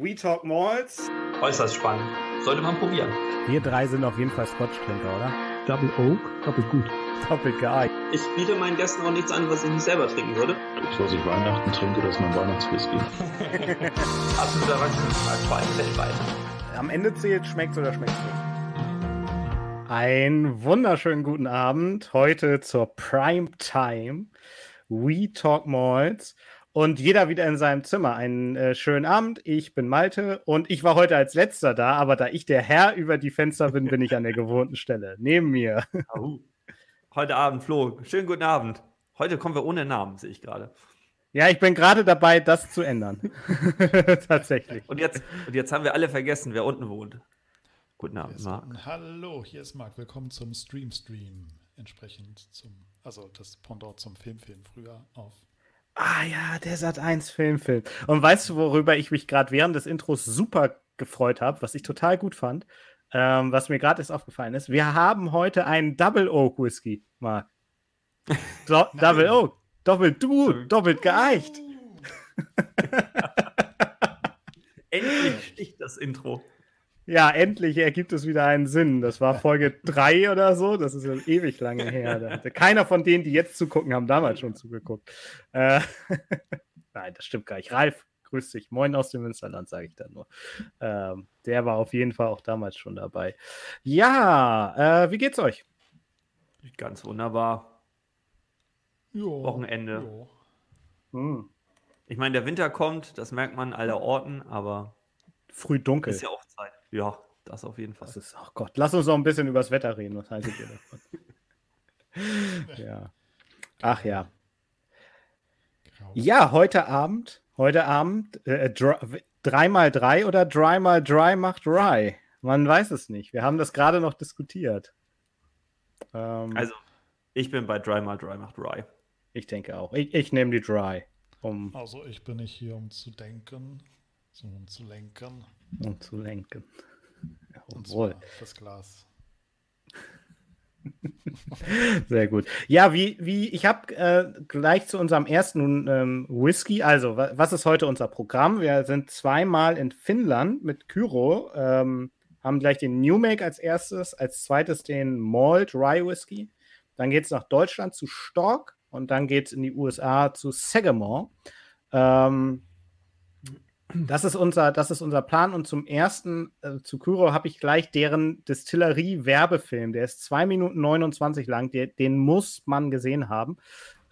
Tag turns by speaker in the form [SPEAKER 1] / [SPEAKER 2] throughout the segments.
[SPEAKER 1] We Talk Malls.
[SPEAKER 2] Äußerst spannend. Sollte man probieren.
[SPEAKER 1] Wir drei sind auf jeden Fall Scotch-Trinker, oder?
[SPEAKER 3] Double Oak, doppelt gut.
[SPEAKER 1] Doppelt geeignet.
[SPEAKER 2] Ich biete meinen Gästen auch nichts an, was ich nicht selber trinken würde.
[SPEAKER 4] Das, was ich Weihnachten trinke, das ist mein Weihnachtswhisky.
[SPEAKER 2] Absoluter Erwachsenenschlag, vor allem weltweit.
[SPEAKER 1] Am Ende zählt, schmeckt's oder schmeckt's nicht. Einen wunderschönen guten Abend. Heute zur Prime Time. We Talk Malls. Und jeder wieder in seinem Zimmer. Einen äh, schönen Abend. Ich bin Malte und ich war heute als letzter da, aber da ich der Herr über die Fenster bin, bin ich an der gewohnten Stelle. Neben mir.
[SPEAKER 2] Heute Abend, Flo. Schönen guten Abend. Heute kommen wir ohne Namen, sehe ich gerade.
[SPEAKER 1] Ja, ich bin gerade dabei, das zu ändern. Tatsächlich.
[SPEAKER 2] Und jetzt, und jetzt haben wir alle vergessen, wer unten wohnt. Guten Abend, Marc.
[SPEAKER 3] unten. Hallo, hier ist Marc. Willkommen zum Stream Stream. Entsprechend zum, also das Pendant zum Filmfilm früher auf.
[SPEAKER 1] Ah ja, der Sat 1 Filmfilm. Und weißt du, worüber ich mich gerade während des Intros super gefreut habe, was ich total gut fand, ähm, was mir gerade erst aufgefallen ist? Wir haben heute einen Double Oak Whisky, Marc. Do Double Oak. Doppelt du, doppelt geeicht.
[SPEAKER 2] Endlich sticht das Intro.
[SPEAKER 1] Ja, endlich ergibt es wieder einen Sinn. Das war Folge 3 oder so. Das ist ja ewig lange her. Da hatte keiner von denen, die jetzt zugucken, haben damals schon zugeguckt. Äh, Nein, das stimmt gar nicht. Ralf, grüß dich. Moin aus dem Münsterland, sage ich dann nur. Ähm, der war auf jeden Fall auch damals schon dabei. Ja, äh, wie geht's euch?
[SPEAKER 2] Ganz wunderbar.
[SPEAKER 3] Jo,
[SPEAKER 2] Wochenende.
[SPEAKER 3] jo.
[SPEAKER 1] Hm.
[SPEAKER 2] Ich meine, der Winter kommt, das merkt man aller Orten, aber
[SPEAKER 1] Früh dunkel.
[SPEAKER 2] ist ja auch Zeit. Ja, das auf jeden Fall.
[SPEAKER 1] Das ist, ach Gott, lass uns noch ein bisschen übers Wetter reden. Was haltet ihr davon? ja. Ach ja.
[SPEAKER 3] Grau.
[SPEAKER 1] Ja, heute Abend, heute Abend, äh, 3x3 oder 3x3 macht Rye. Man weiß es nicht. Wir haben das gerade noch diskutiert. Ähm,
[SPEAKER 2] Also, ich bin bei Dry mal Dry macht Rye.
[SPEAKER 1] ich denke auch. Ich, ich nehme die Dry, um,
[SPEAKER 3] Also ich bin nicht hier, um zu denken, sondern um zu lenken.
[SPEAKER 1] um zu lenken. Jawohl.
[SPEAKER 3] das Glas.
[SPEAKER 1] Sehr gut. Ja, wie, wie ich habe äh, gleich zu unserem ersten ähm, Whisky, also wa was ist heute unser Programm? Wir sind zweimal in Finnland mit Kyro, ähm, haben gleich den New Make als erstes, als zweites den Malt Rye Whisky. Dann geht es nach Deutschland zu Stork und dann geht es in die USA zu Sagamore. Ähm, das ist, unser, das ist unser Plan. Und zum ersten, äh, zu Kyro, habe ich gleich deren Distillerie-Werbefilm. Der ist 2 Minuten 29 lang. Der, den muss man gesehen haben.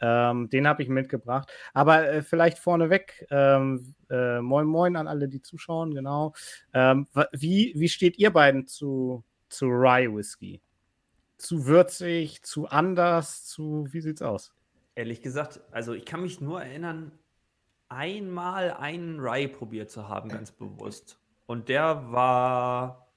[SPEAKER 1] Ähm, den habe ich mitgebracht. Aber äh, vielleicht vorneweg, ähm, äh, moin moin an alle, die zuschauen, genau. Ähm, wie, wie steht ihr beiden zu, zu Rye Whisky? Zu würzig, zu anders, zu, wie sieht's aus?
[SPEAKER 2] Ehrlich gesagt, also ich kann mich nur erinnern, einmal einen Rye probiert zu haben, ganz bewusst. Und der war.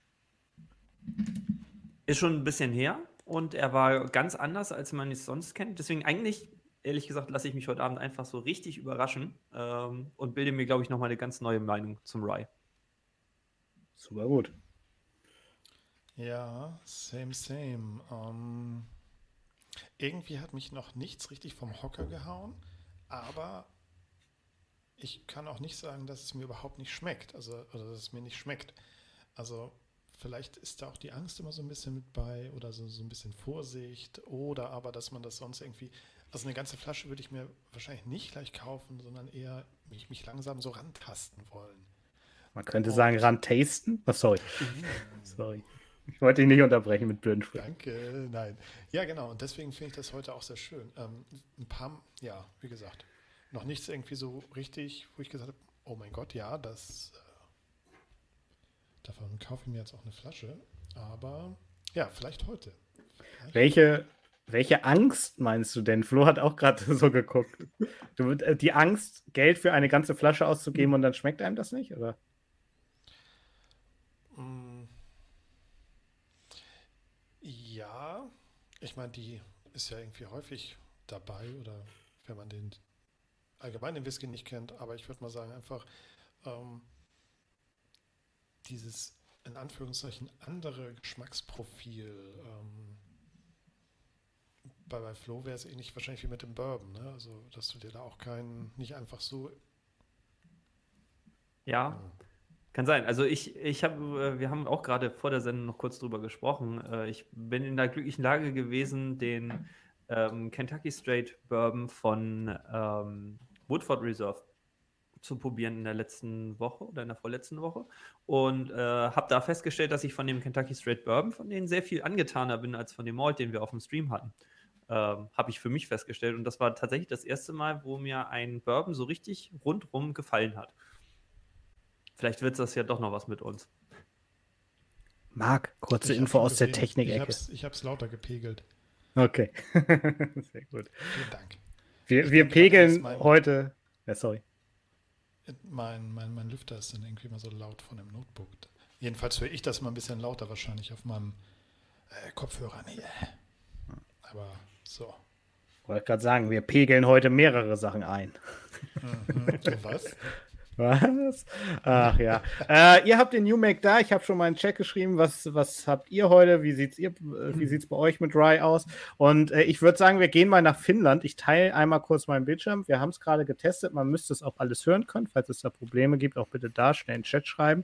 [SPEAKER 2] Ist schon ein bisschen her und er war ganz anders, als man es sonst kennt. Deswegen eigentlich, ehrlich gesagt, lasse ich mich heute Abend einfach so richtig überraschen ähm, und bilde mir, glaube ich, nochmal eine ganz neue Meinung zum Rye.
[SPEAKER 1] Super gut.
[SPEAKER 3] Ja, same, same. Ähm, irgendwie hat mich noch nichts richtig vom Hocker gehauen, aber ich kann auch nicht sagen, dass es mir überhaupt nicht schmeckt. Also, oder dass es mir nicht schmeckt. Also, vielleicht ist da auch die Angst immer so ein bisschen mit bei oder so, so ein bisschen Vorsicht oder aber, dass man das sonst irgendwie. Also, eine ganze Flasche würde ich mir wahrscheinlich nicht gleich kaufen, sondern eher mich, mich langsam so rantasten wollen.
[SPEAKER 1] Man könnte sagen, ran tasten. Oh, sorry. sorry. Ich wollte dich nicht unterbrechen mit blöden Sprüchen.
[SPEAKER 3] Danke, nein. Ja, genau. Und deswegen finde ich das heute auch sehr schön. Ähm, ein paar, ja, wie gesagt, noch nichts irgendwie so richtig, wo ich gesagt habe, oh mein Gott, ja, das, äh, davon kaufe ich mir jetzt auch eine Flasche. Aber ja, vielleicht heute. Vielleicht.
[SPEAKER 1] Welche, welche Angst meinst du denn? Flo hat auch gerade so geguckt. Du, äh, die Angst, Geld für eine ganze Flasche auszugeben und dann schmeckt einem das nicht? Oder?
[SPEAKER 3] Mm. Ja, ich meine, die ist ja irgendwie häufig dabei oder wenn man den allgemein den Whisky nicht kennt, aber ich würde mal sagen, einfach ähm, dieses in Anführungszeichen andere Geschmacksprofil. Ähm, bei, bei Flo wäre es ähnlich wahrscheinlich wie mit dem Bourbon, ne? Also, dass du dir da auch keinen, nicht einfach so.
[SPEAKER 2] Ja, Kann sein. Also ich, ich habe, wir haben auch gerade vor der Sendung noch kurz drüber gesprochen. Äh, ich bin in der glücklichen Lage gewesen, den ähm, Kentucky Straight Bourbon von ähm, Woodford Reserve zu probieren in der letzten Woche oder in der vorletzten Woche und äh, habe da festgestellt, dass ich von dem Kentucky Straight Bourbon von denen sehr viel angetaner bin als von dem Malt, den wir auf dem Stream hatten. Ähm, habe ich für mich festgestellt und das war tatsächlich das erste Mal, wo mir ein Bourbon so richtig rundrum gefallen hat. Vielleicht wird das ja doch noch was mit uns.
[SPEAKER 1] Marc, kurze ich Info aus gesehen. der Technik-Ecke.
[SPEAKER 3] Ich habe es lauter gepegelt.
[SPEAKER 1] Okay. Sehr gut.
[SPEAKER 3] Vielen Dank.
[SPEAKER 1] Wir, wir pegeln heute. Ja, sorry.
[SPEAKER 3] Mein, mein, mein Lüfter ist dann irgendwie immer so laut von dem Notebook. Jedenfalls höre ich das mal ein bisschen lauter wahrscheinlich auf meinem äh, Kopfhörer. Nee. Aber so.
[SPEAKER 1] Ich wollte gerade sagen, wir pegeln heute mehrere Sachen ein.
[SPEAKER 3] Mhm. So was?
[SPEAKER 1] Was? Ach ja. äh, ihr habt den New Mac da. Ich habe schon mal einen Check geschrieben. Was, was habt ihr heute? Wie sieht's ihr, wie sieht's bei euch mit Rye aus? Und äh, ich würde sagen, wir gehen mal nach Finnland. Ich teile einmal kurz meinen Bildschirm. Wir haben es gerade getestet. Man müsste es auch alles hören können. Falls es da Probleme gibt, auch bitte da schnell in den Chat schreiben.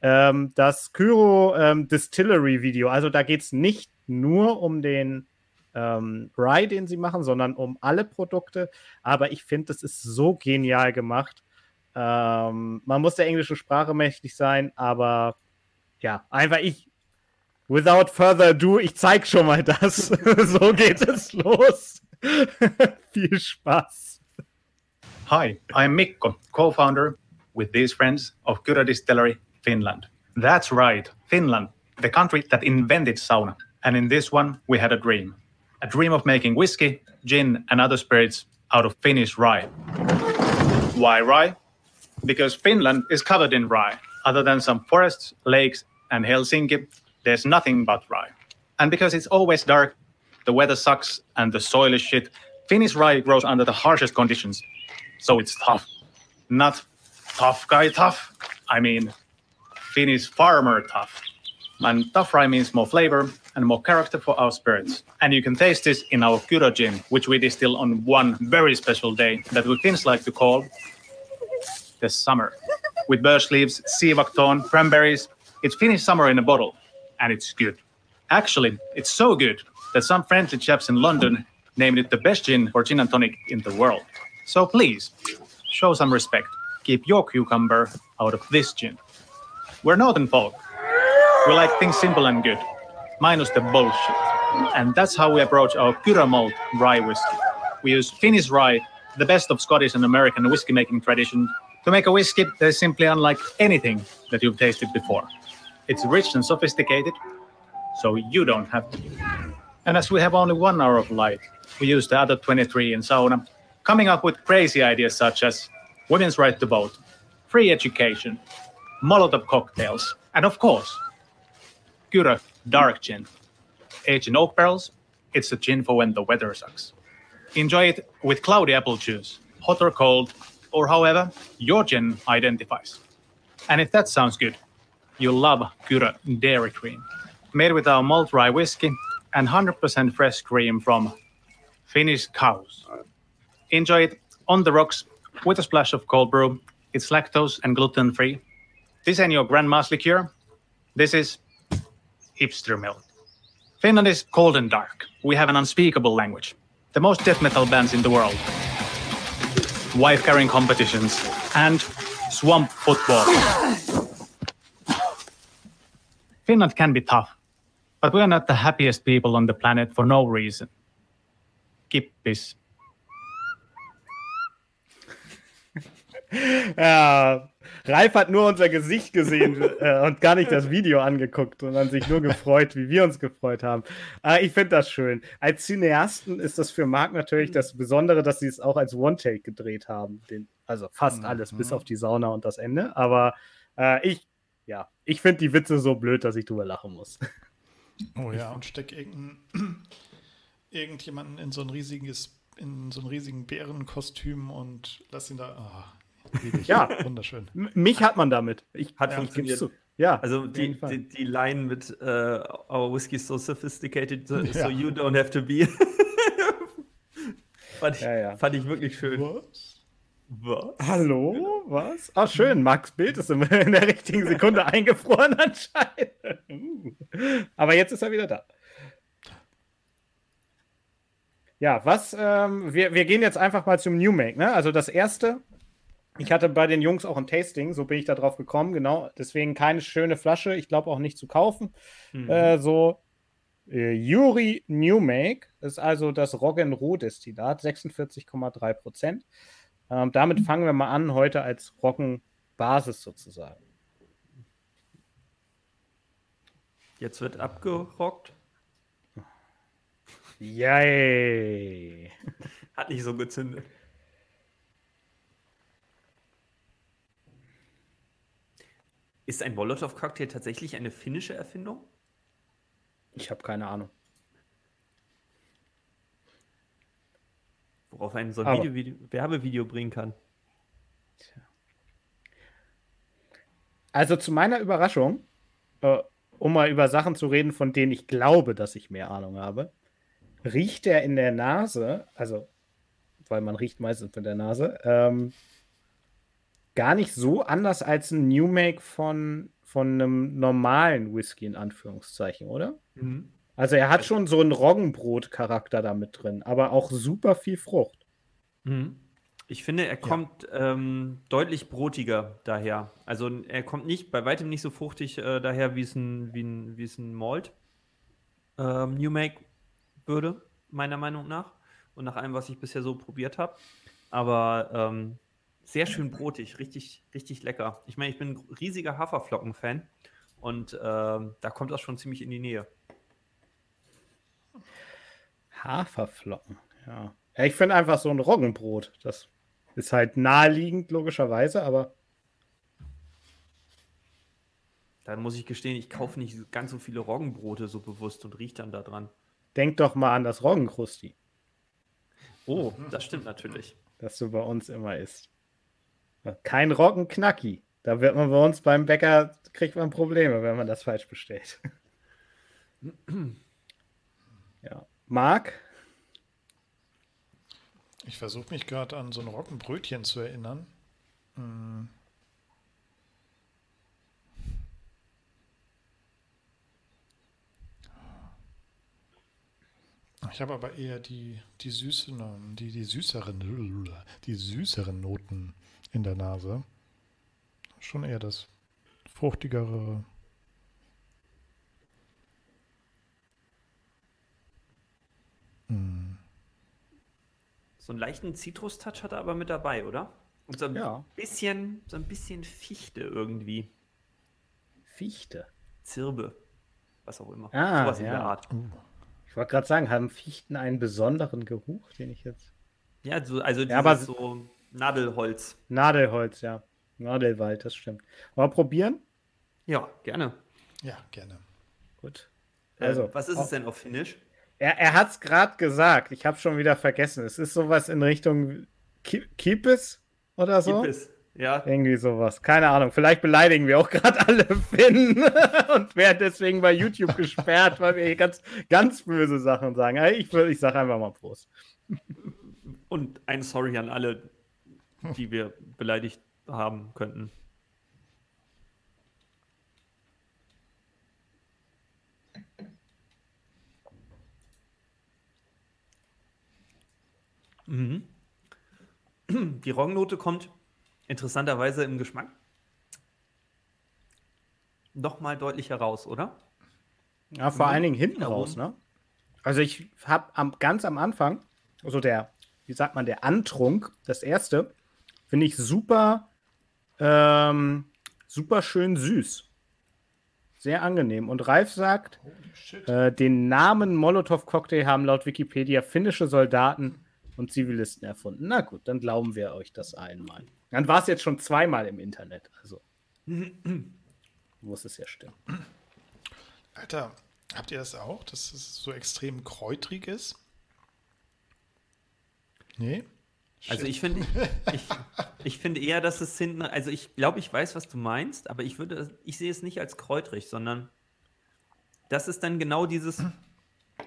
[SPEAKER 1] Ähm, das Kyro ähm, Distillery Video. Also da geht es nicht nur um den ähm, Rye, den sie machen, sondern um alle Produkte. Aber ich finde, das ist so genial gemacht. Ähm, man muss der englischen Sprache mächtig sein, aber ja, einfach ich. Without further ado, ich zeig schon mal das. so geht es los. Viel Spaß.
[SPEAKER 5] Hi, I'm Mikko, co-founder with these friends of Kura Distillery, Finland. That's right, Finland, the country that invented sauna. And in this one, we had a dream. A dream of making whiskey, gin, and other spirits out of Finnish rye. Why rye? Because Finland is covered in rye. Other than some forests, lakes, and Helsinki, there's nothing but rye. And because it's always dark, the weather sucks, and the soil is shit, Finnish rye grows under the harshest conditions. So it's tough. Not tough guy tough. I mean, Finnish farmer tough. And tough rye means more flavor and more character for our spirits. And you can taste this in our Kuro gin, which we distill on one very special day that we Finns like to call the summer. With birch leaves, siivakton, cranberries, it's Finnish summer in a bottle, and it's good. Actually, it's so good that some friendly chaps in London named it the best gin or gin and tonic in the world. So please, show some respect. Keep your cucumber out of this gin. We're northern folk. We like things simple and good, minus the bullshit. And that's how we approach our Kura malt rye whiskey. We use Finnish rye, the best of Scottish and American whiskey making tradition, to make a whiskey that is simply unlike anything that you've tasted before. It's rich and sophisticated, so you don't have to. And as we have only one hour of light, we use the other 23 in sauna, coming up with crazy ideas such as women's right to vote, free education, Molotov cocktails, and of course, Gura Dark Gin. Aged in oak barrels, it's a gin for when the weather sucks. Enjoy it with cloudy apple juice, hot or cold, or however your gen identifies. And if that sounds good, you'll love Kura Dairy Cream, made with our malt rye whiskey and 100% fresh cream from Finnish cows. Enjoy it on the rocks with a splash of cold brew. It's lactose and gluten free. This ain't your grandma's liqueur. This is hipster milk. Finland is cold and dark. We have an unspeakable language. The most death metal bands in the world wife carrying competitions, and swamp football. Finland can be tough, but we are not the happiest people on the planet for no reason. Kippis.
[SPEAKER 1] ja, Ralf hat nur unser Gesicht gesehen äh, und gar nicht das Video angeguckt, sondern sich nur gefreut, wie wir uns gefreut haben. Äh, ich finde das schön. Als Cineasten ist das für Marc natürlich das Besondere, dass sie es auch als One-Take gedreht haben. Den, also fast mhm. alles, bis auf die Sauna und das Ende. Aber äh, ich, ja, ich finde die Witze so blöd, dass ich drüber lachen muss.
[SPEAKER 3] Oh ja, und steck irgendein, irgendjemanden in so ein riesiges in so einem riesigen Bärenkostüm und lass ihn da. Oh,
[SPEAKER 1] ja, wunderschön. Mich hat man damit. Ich,
[SPEAKER 2] hat ja, funktioniert. Ja, also die, die, die, Line mit uh, Our whiskey is so sophisticated, so, ja. so you don't have to be. fand, ich, ja, ja. fand ich wirklich schön. Was? Was?
[SPEAKER 1] Hallo? Was? Ah, schön. Max Bild ist in der richtigen Sekunde eingefroren anscheinend. Aber jetzt ist er wieder da. Ja, was, ähm, wir, wir gehen jetzt einfach mal zum New Make, ne? Also das erste, ich hatte bei den Jungs auch ein Tasting, so bin ich da drauf gekommen, genau. Deswegen keine schöne Flasche, ich glaube auch nicht zu kaufen.
[SPEAKER 2] Mhm.
[SPEAKER 1] Äh, so äh, Yuri New Make ist also das Roggenroh-Destillat, 46,3 Prozent. Ähm, damit fangen wir mal an, heute als Roggenbasis sozusagen.
[SPEAKER 2] Jetzt wird abgerockt.
[SPEAKER 1] Yay!
[SPEAKER 2] Hat nicht so gezündet. Ist ein Molotow-Cocktail tatsächlich eine finnische Erfindung?
[SPEAKER 1] Ich habe keine Ahnung.
[SPEAKER 2] Worauf ein so ein Video, Video, Werbevideo bringen kann.
[SPEAKER 1] Also zu meiner Überraschung, äh, um mal über Sachen zu reden, von denen ich glaube, dass ich mehr Ahnung habe, riecht er in der Nase, also, weil man riecht meistens mit der Nase, ähm, gar nicht so anders als ein New Make von, von einem normalen Whisky, in Anführungszeichen, oder? Also er hat schon so einen Roggenbrot-Charakter da mit drin, aber auch super viel Frucht.
[SPEAKER 2] Mhm. Ich finde, er kommt ähm, deutlich brotiger daher. Also er kommt nicht, bei weitem nicht so fruchtig äh, daher, wie es ein, wie ein, wie es ein Malt ähm, New Make würde, meiner Meinung nach. Und nach allem, was ich bisher so probiert habe. Aber ähm, sehr schön brotig, richtig, richtig lecker. Ich meine, ich bin ein riesiger Haferflocken-Fan und ähm, da kommt das schon ziemlich in die Nähe.
[SPEAKER 1] Haferflocken, ja. ja ich finde einfach so ein Roggenbrot. Das ist halt naheliegend, logischerweise, aber
[SPEAKER 2] Da muss ich gestehen, ich kaufe nicht ganz so viele Roggenbrote so bewusst und rieche dann da dran.
[SPEAKER 1] denk doch mal an das Roggenkrusti,
[SPEAKER 2] Oh, das stimmt natürlich.
[SPEAKER 1] das du bei uns immer isst. Kein Roggenknacki. Da wird man bei uns beim Bäcker, kriegt man Probleme, wenn man das falsch bestellt. ja. Marc?
[SPEAKER 3] Ich versuche mich gerade an so ein Roggenbrötchen zu erinnern. Hm. Ich habe aber eher die, die süßen, die, die süßeren, die süßeren Noten in der Nase. Schon eher das fruchtigere. Hm.
[SPEAKER 2] So einen leichten Zitrus-Touch hat er aber mit dabei, oder? Und so ein
[SPEAKER 1] Ja.
[SPEAKER 2] bisschen, so ein bisschen Fichte irgendwie.
[SPEAKER 1] Fichte.
[SPEAKER 2] Zirbe. Was auch immer.
[SPEAKER 1] Ah,
[SPEAKER 2] Sowas in
[SPEAKER 1] ja.
[SPEAKER 2] der Art.
[SPEAKER 1] Ich wollte gerade sagen, haben Fichten einen besonderen Geruch, den ich jetzt.
[SPEAKER 2] Ja, so, also
[SPEAKER 1] Ja, aber-
[SPEAKER 2] dieses so Nadelholz.
[SPEAKER 1] Nadelholz, ja. Nadelwald, das stimmt. Mal probieren?
[SPEAKER 2] Ja, gerne.
[SPEAKER 3] Ja, gerne.
[SPEAKER 1] Gut.
[SPEAKER 2] Also,
[SPEAKER 1] Also,
[SPEAKER 2] was ist
[SPEAKER 1] auch-
[SPEAKER 2] es denn auf Finnisch?
[SPEAKER 1] Er, er hat es gerade gesagt. Ich habe schon wieder vergessen. Es ist sowas in Richtung Ki- Kipis oder so.
[SPEAKER 2] Kippis. Ja,
[SPEAKER 1] Irgendwie sowas. Keine Ahnung. Vielleicht beleidigen wir auch gerade alle Finnen und werden deswegen bei YouTube gesperrt, weil wir hier ganz, ganz böse Sachen sagen. Ich, ich sage einfach mal Prost.
[SPEAKER 2] und ein Sorry an alle, die wir beleidigt haben könnten. Mhm. Die Roggennote kommt interessanterweise im Geschmack noch mal deutlich heraus, oder?
[SPEAKER 1] Ja, vor
[SPEAKER 2] Mhm.
[SPEAKER 1] allen Dingen hinten raus, ne? Also ich habe am, ganz am Anfang, so der, wie sagt man, der Antrunk, das erste, finde ich super, ähm, super schön süß. Sehr angenehm. Und Ralf sagt,
[SPEAKER 3] shit.
[SPEAKER 1] äh, den Namen Molotow-Cocktail haben laut Wikipedia finnische Soldaten und Zivilisten erfunden. Na gut, dann glauben wir euch das einmal. Dann war es jetzt schon zweimal im Internet. Also muss es ja stimmen.
[SPEAKER 3] Alter, habt ihr das auch, dass es so extrem kräutrig ist? Nee?
[SPEAKER 2] Also ich finde, ich, ich finde eher, dass es hinten, also ich glaube, ich weiß, was du meinst, aber ich würde, ich sehe es nicht als kräutrig, sondern das ist dann genau dieses,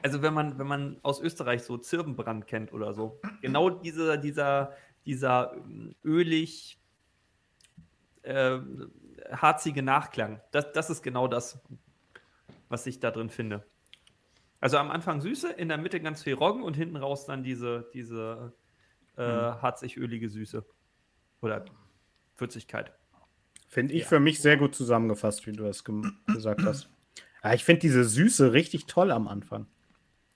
[SPEAKER 2] also wenn man, wenn man aus Österreich so Zirbenbrand kennt oder so, genau dieser, dieser, dieser ähm, ölig äh, harzige Nachklang. Das, das ist genau das, was ich da drin finde. Also am Anfang Süße, in der Mitte ganz viel Roggen und hinten raus dann diese, diese äh,
[SPEAKER 1] Mhm.
[SPEAKER 2] harzig-ölige Süße. Oder Würzigkeit.
[SPEAKER 1] Finde ich
[SPEAKER 3] Ja.
[SPEAKER 1] für mich sehr gut zusammengefasst, wie du das gem- gesagt hast. Ja, ich finde diese Süße richtig toll am Anfang.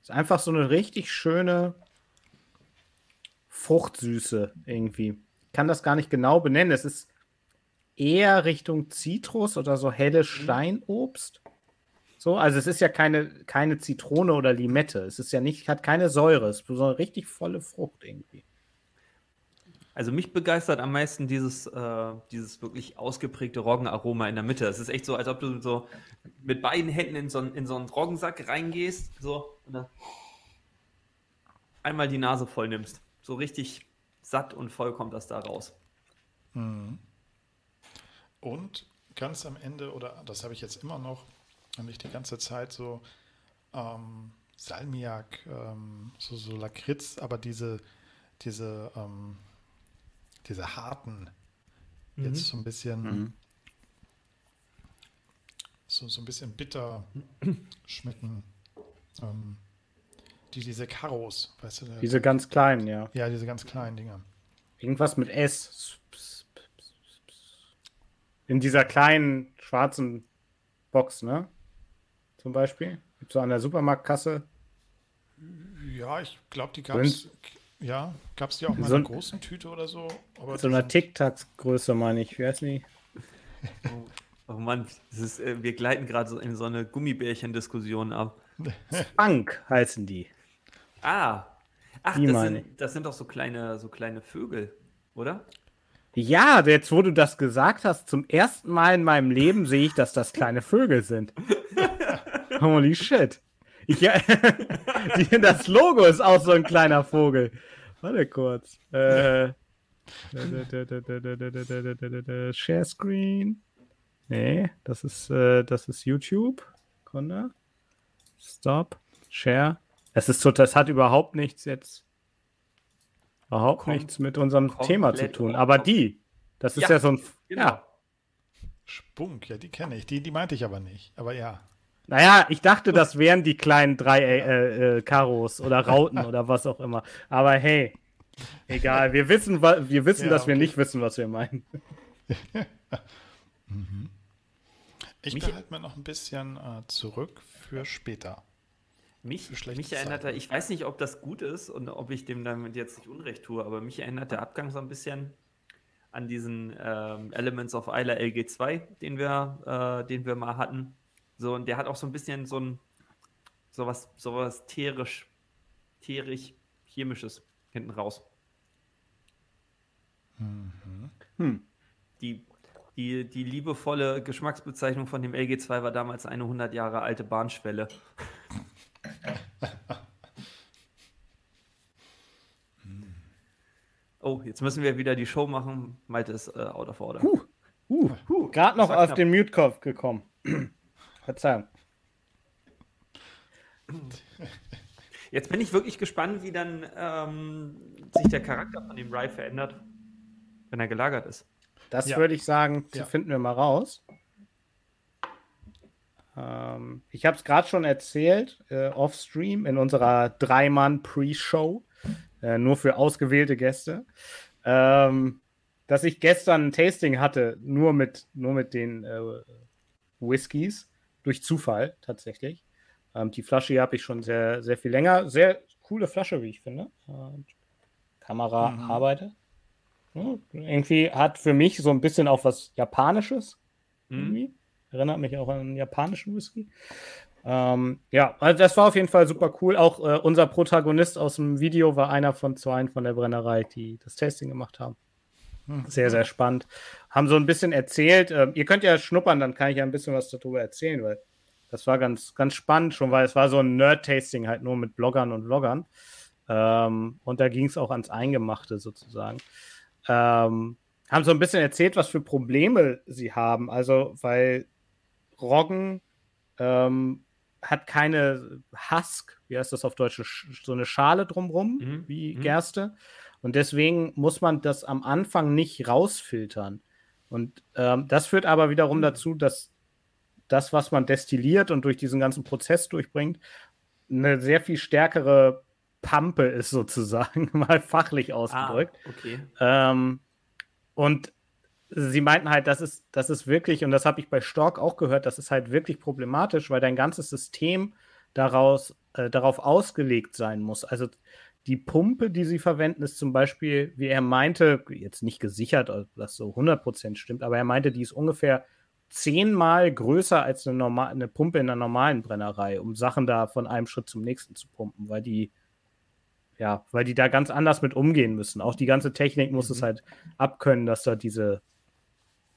[SPEAKER 1] Ist einfach so eine richtig schöne Fruchtsüße irgendwie. Ich kann das gar nicht genau benennen. Es ist eher Richtung Zitrus oder so helle Steinobst. So, also es ist ja keine, keine Zitrone oder Limette. Es ist ja nicht, hat keine Säure. Es ist so eine richtig volle Frucht irgendwie.
[SPEAKER 2] Also mich begeistert am meisten dieses, äh, dieses wirklich ausgeprägte Roggenaroma in der Mitte. Es ist echt so, als ob du so mit beiden Händen in so, in so einen Roggensack reingehst, so und dann einmal die Nase voll nimmst. So richtig satt und voll kommt das da raus.
[SPEAKER 3] Mhm. Und ganz am Ende, oder das habe ich jetzt immer noch, nicht die ganze Zeit so ähm, Salmiak, ähm, so, so Lakritz, aber diese, diese, ähm, diese harten, jetzt so ein bisschen, so, so ein bisschen bitter schmecken. Ähm, die, diese Karos, weißt du?
[SPEAKER 1] Diese ganz kleinen, ja.
[SPEAKER 3] ja, diese ganz kleinen Dinger.
[SPEAKER 1] Irgendwas mit S. In dieser kleinen schwarzen Box, ne? Zum Beispiel. Gibt so an der Supermarktkasse.
[SPEAKER 3] Ja, ich glaube, die gab es. Ja, gab es die auch mal
[SPEAKER 1] So
[SPEAKER 3] in
[SPEAKER 1] ein-
[SPEAKER 3] einer großen Tüte oder so? Aber
[SPEAKER 1] So einer Tic-Tacs-Größe, meine ich. Wie heißt die?
[SPEAKER 2] Oh Mann, das ist, äh, wir gleiten gerade so in so eine Gummibärchen-Diskussion ab.
[SPEAKER 1] Funk heißen die.
[SPEAKER 2] Ah, ach,
[SPEAKER 1] Die
[SPEAKER 2] das
[SPEAKER 1] meine
[SPEAKER 2] sind, das sind doch so kleine, so kleine Vögel, oder?
[SPEAKER 1] Ja, jetzt wo du das gesagt hast, zum ersten Mal in meinem Leben sehe ich, dass das kleine Vögel sind. Holy shit. Ich, das Logo ist auch so ein kleiner Vogel. Warte kurz. Äh, Share Screen. Nee, das ist, äh, das ist YouTube. Kunde. Stop. Share. Es ist total, es hat überhaupt nichts jetzt. Überhaupt
[SPEAKER 2] Kom-
[SPEAKER 1] nichts mit unserem Thema zu tun. Aber die, das ist ja,
[SPEAKER 2] Ja,
[SPEAKER 1] so ein.
[SPEAKER 2] genau.
[SPEAKER 1] Ja.
[SPEAKER 3] Spunk, ja, die kenne ich. Die, die meinte ich aber nicht. Aber ja.
[SPEAKER 1] Naja, ich dachte, das wären die kleinen drei äh, äh, Karos oder Rauten oder was auch immer. Aber hey, egal. Wir wissen, wir wissen
[SPEAKER 3] Ja,
[SPEAKER 1] dass wir
[SPEAKER 3] okay.
[SPEAKER 1] nicht wissen, was wir meinen.
[SPEAKER 3] Ich
[SPEAKER 2] Mich-
[SPEAKER 3] behalte mir noch ein bisschen äh, zurück für später.
[SPEAKER 2] Mich,
[SPEAKER 3] Für
[SPEAKER 2] mich erinnert er, ich weiß nicht, ob das gut ist und ob ich dem damit jetzt nicht Unrecht tue, aber mich erinnert der Abgang so ein bisschen an diesen ähm, Elements of Isla LG2, den wir, äh, den wir mal hatten. So, und der hat auch so ein bisschen so ein sowas, sowas terisch, terisch, chemisches hinten raus.
[SPEAKER 1] Hm.
[SPEAKER 2] Die, die, die liebevolle Geschmacksbezeichnung von dem LG2 war damals eine 100 Jahre alte Bahnschwelle. Oh, jetzt müssen wir wieder die Show machen. Malte ist äh, out of order.
[SPEAKER 1] Uh, Gerade noch auf
[SPEAKER 2] knapp.
[SPEAKER 1] den Mute-Kopf gekommen. Verzeihung.
[SPEAKER 2] Jetzt bin ich wirklich gespannt, wie dann ähm, sich der Charakter von dem Rye verändert, wenn er gelagert ist.
[SPEAKER 1] Das
[SPEAKER 3] Ja.
[SPEAKER 1] würde ich sagen,
[SPEAKER 3] Ja.
[SPEAKER 1] finden wir mal raus. Ähm, ich habe es gerade schon erzählt, äh, off-stream in unserer Dreimann-Pre-Show, äh, nur für ausgewählte Gäste, ähm, dass ich gestern ein Tasting hatte, nur mit, nur mit den äh, Whiskys, durch Zufall tatsächlich. Ähm, die Flasche hier habe ich schon sehr, sehr viel länger. Sehr coole Flasche, wie ich finde. Und Kamera
[SPEAKER 3] Mhm.
[SPEAKER 1] arbeitet. Ja, irgendwie hat für mich so ein bisschen auch was Japanisches.
[SPEAKER 2] Hm?
[SPEAKER 1] Irgendwie. Erinnert mich auch an einen japanischen Whisky. Ähm, ja, also das war auf jeden Fall super cool. Auch äh, unser Protagonist aus dem Video war einer von zwei von der Brennerei, die das Tasting gemacht haben. Sehr, sehr spannend. Haben so ein bisschen erzählt. Ähm, ihr könnt ja schnuppern, dann kann ich ja ein bisschen was darüber erzählen, weil das war ganz, ganz spannend schon, weil es war so ein Nerd-Tasting halt nur mit Bloggern und Vloggern. Ähm, und da ging es auch ans Eingemachte sozusagen. Ähm, haben so ein bisschen erzählt, was für Probleme sie haben. Also, weil Roggen ähm, hat keine Husk, wie heißt das auf Deutsch, Sch- so eine Schale drumrum,
[SPEAKER 2] Mhm,
[SPEAKER 1] wie
[SPEAKER 2] mhm.
[SPEAKER 1] Gerste. Und deswegen muss man das am Anfang nicht rausfiltern. Und ähm, das führt aber wiederum dazu, dass das, was man destilliert und durch diesen ganzen Prozess durchbringt, eine sehr viel stärkere Pampe ist sozusagen, mal fachlich ausgedrückt.
[SPEAKER 2] Ah, okay.
[SPEAKER 1] Ähm, und sie meinten halt, das ist, das ist wirklich, und das habe ich bei Stork auch gehört, das ist halt wirklich problematisch, weil dein ganzes System daraus, äh, darauf ausgelegt sein muss. Also die Pumpe, die sie verwenden, ist zum Beispiel, wie er meinte, jetzt nicht gesichert, dass das so 100% stimmt, aber er meinte, die ist ungefähr zehnmal größer als eine, normal, eine Pumpe in einer normalen Brennerei, um Sachen da von einem Schritt zum nächsten zu pumpen, weil die ja, weil die da ganz anders mit umgehen müssen. Auch die ganze Technik muss mhm. es halt abkönnen, dass da diese,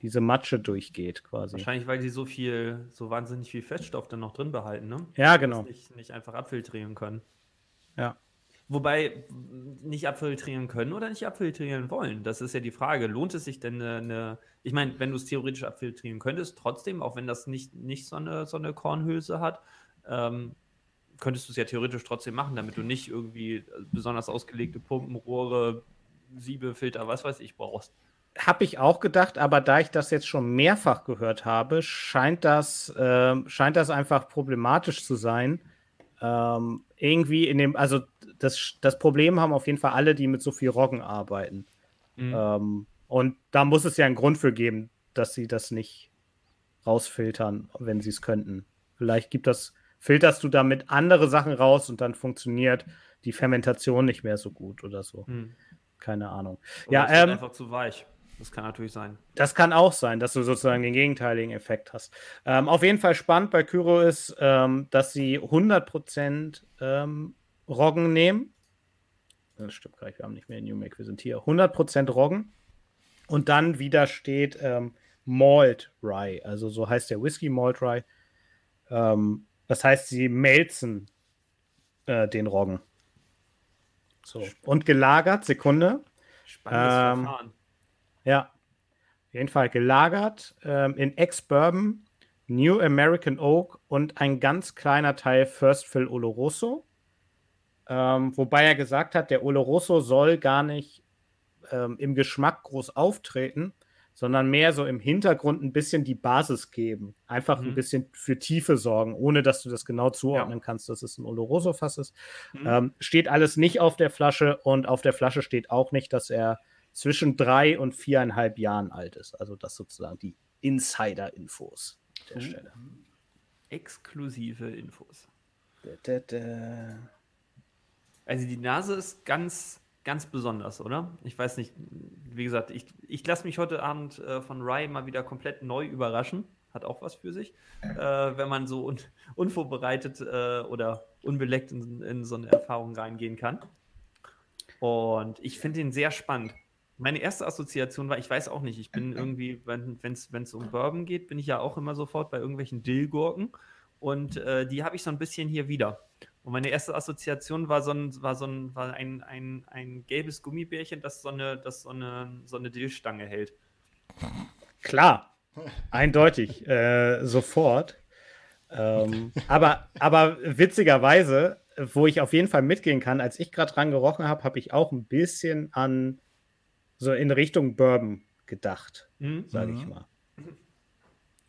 [SPEAKER 1] diese Matsche durchgeht, quasi.
[SPEAKER 2] Wahrscheinlich, weil sie so viel, so wahnsinnig viel Feststoff dann noch drin behalten, ne?
[SPEAKER 1] Ja, genau.
[SPEAKER 2] Nicht, nicht einfach abfiltrieren können.
[SPEAKER 1] Ja.
[SPEAKER 2] Wobei nicht abfiltrieren können oder nicht abfiltrieren wollen. Das ist ja die Frage. Lohnt es sich denn eine, eine ich meine, wenn du es theoretisch abfiltrieren könntest, trotzdem, auch wenn das nicht, nicht so, eine, so eine Kornhülse hat, ähm, könntest du es ja theoretisch trotzdem machen, damit du nicht irgendwie besonders ausgelegte Pumpen, Rohre, Siebe, Filter, was weiß ich, brauchst.
[SPEAKER 1] Habe ich auch gedacht, aber da ich das jetzt schon mehrfach gehört habe, scheint das, äh, scheint das einfach problematisch zu sein. Ähm, irgendwie in dem, also das, das Problem haben auf jeden Fall alle, die mit so viel Roggen arbeiten. Mhm. Ähm, und da muss es ja einen Grund für geben, dass sie das nicht rausfiltern, wenn sie es könnten. Vielleicht gibt das, filterst du damit andere Sachen raus und dann funktioniert die Fermentation nicht mehr so gut oder so. Mhm. Keine Ahnung.
[SPEAKER 2] Oder ja, ähm, einfach zu weich. Das kann natürlich sein.
[SPEAKER 1] Das kann auch sein, dass du sozusagen den gegenteiligen Effekt hast. Ähm, auf jeden Fall spannend bei Kyro ist, ähm, dass sie 100% ähm, Roggen nehmen. Das stimmt gar nicht, wir haben nicht mehr New Make, wir sind hier. 100% Roggen. Und dann wieder steht ähm, Malt Rye, also so heißt der Whisky Malt Rye. Ähm, das heißt, sie melzen äh, den Roggen. So. Und gelagert, Sekunde.
[SPEAKER 2] Spannendes ähm, Verfahren.
[SPEAKER 1] Ja. Auf jeden Fall gelagert ähm, in Ex-Bourbon, New American Oak und ein ganz kleiner Teil First Fill Oloroso. Ähm, wobei er gesagt hat, der Oloroso soll gar nicht ähm, im Geschmack groß auftreten, sondern mehr so im Hintergrund ein bisschen die Basis geben. Einfach mhm. ein bisschen für Tiefe sorgen, ohne dass du das genau zuordnen ja. kannst, dass es ein Oloroso-Fass ist. Mhm. Ähm, steht alles nicht auf der Flasche und auf der Flasche steht auch nicht, dass er zwischen drei und viereinhalb Jahren alt ist. Also das sozusagen die Insider-Infos der mhm. Stelle.
[SPEAKER 2] Exklusive Infos.
[SPEAKER 1] Da, da, da.
[SPEAKER 2] Also die Nase ist ganz ganz besonders, oder? Ich weiß nicht, wie gesagt, ich, ich lasse mich heute Abend äh, von Rye mal wieder komplett neu überraschen. Hat auch was für sich, äh, wenn man so un, unvorbereitet äh, oder unbeleckt in, in, so eine Erfahrung reingehen kann. Und ich finde ihn sehr spannend. Meine erste Assoziation war, ich weiß auch nicht, ich bin irgendwie, wenn es um Bourbon geht, bin ich ja auch immer sofort bei irgendwelchen Dillgurken. Und äh, die habe ich so ein bisschen hier wieder. Und meine erste Assoziation war so ein, war so ein, war ein, ein, ein gelbes Gummibärchen, das so eine, das so eine, so eine Dillstange hält.
[SPEAKER 1] Klar, eindeutig, äh, sofort. Ähm, aber, aber witzigerweise, wo ich auf jeden Fall mitgehen kann, als ich gerade dran gerochen habe, habe ich auch ein bisschen an so in Richtung Bourbon gedacht, mhm. sage ich mhm. mal.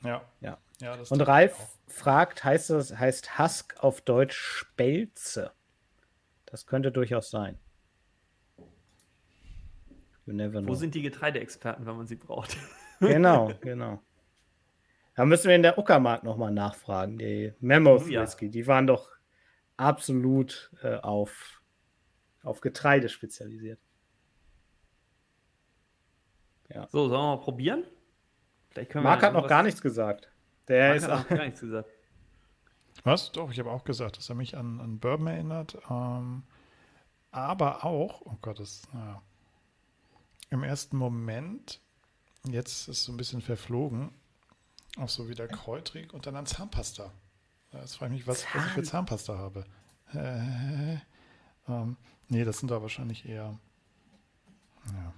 [SPEAKER 3] Ja.
[SPEAKER 1] Ja. Ja, und Ralf fragt, heißt das, heißt Husk auf Deutsch Spelze? Das könnte durchaus sein.
[SPEAKER 2] Wo sind die Getreideexperten, wenn man sie braucht?
[SPEAKER 1] genau, genau. Da müssen wir in der Uckermark nochmal nachfragen. Die Mammoth oh, ja. Whisky, die waren doch absolut äh, auf, auf Getreide spezialisiert.
[SPEAKER 2] Ja. So, sollen wir mal probieren?
[SPEAKER 1] Marc hat noch gar nichts gesagt. Der
[SPEAKER 2] Marc
[SPEAKER 1] ist
[SPEAKER 2] auch gar nichts gesagt.
[SPEAKER 3] Was? Doch, ich habe auch gesagt, dass er mich an, an Bourbon erinnert. Ähm, aber auch, oh Gott, das, naja, im ersten Moment, jetzt ist es so ein bisschen verflogen, auch so wieder kräutrig und dann an Zahnpasta. Jetzt frage ich mich, was, was ich für Zahnpasta habe. Äh, ähm, nee, das sind da wahrscheinlich eher. Ja.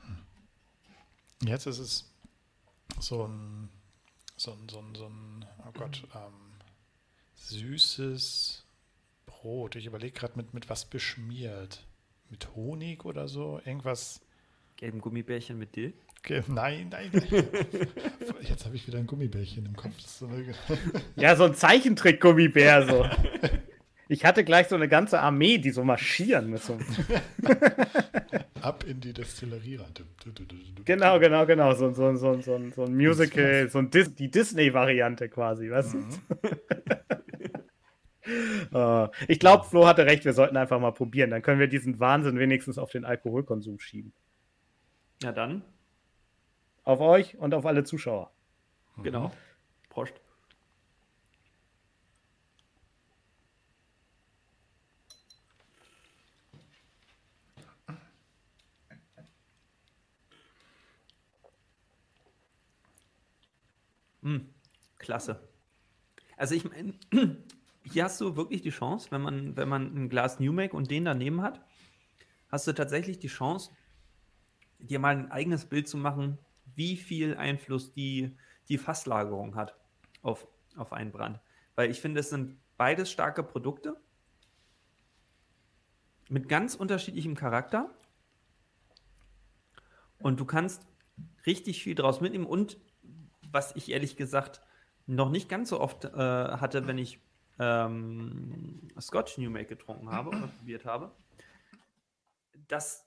[SPEAKER 3] Hm. Jetzt ist es so ein, so ein, so ein, so ein oh Gott, ähm, süßes, rot. Ich überlege gerade, mit, mit was beschmiert. Mit Honig oder so? Irgendwas.
[SPEAKER 2] Gelben Gummibärchen mit Dill?
[SPEAKER 3] Okay, nein, nein, nein. Jetzt habe ich wieder ein Gummibärchen im Kopf. So
[SPEAKER 1] ja, so ein Zeichentrick-Gummibär. So. Ich hatte gleich so eine ganze Armee, die so marschieren müssen.
[SPEAKER 3] Ab in die Destillerie rein.
[SPEAKER 1] Genau, genau, genau. So, so, so, so, so ein Musical, so ein Dis die Disney-Variante quasi, weißt mhm. du? uh, ich glaube, Flo hatte recht, wir sollten einfach mal probieren. Dann können wir diesen Wahnsinn wenigstens auf den Alkoholkonsum schieben.
[SPEAKER 2] Ja, dann
[SPEAKER 1] auf euch und auf alle Zuschauer.
[SPEAKER 2] Genau. Prost. Mm, klasse. Also ich meine, hier hast du wirklich die Chance, wenn man, wenn man ein Glas New Make und den daneben hat, hast du tatsächlich die Chance, dir mal ein eigenes Bild zu machen, wie viel Einfluss die, die Fasslagerung hat auf, auf einen Brand. Weil ich finde, es sind beides starke Produkte mit ganz unterschiedlichem Charakter. Und du kannst richtig viel draus mitnehmen. Und was ich ehrlich gesagt noch nicht ganz so oft äh, hatte, wenn ich ähm, Scotch New Make getrunken habe oder probiert habe, dass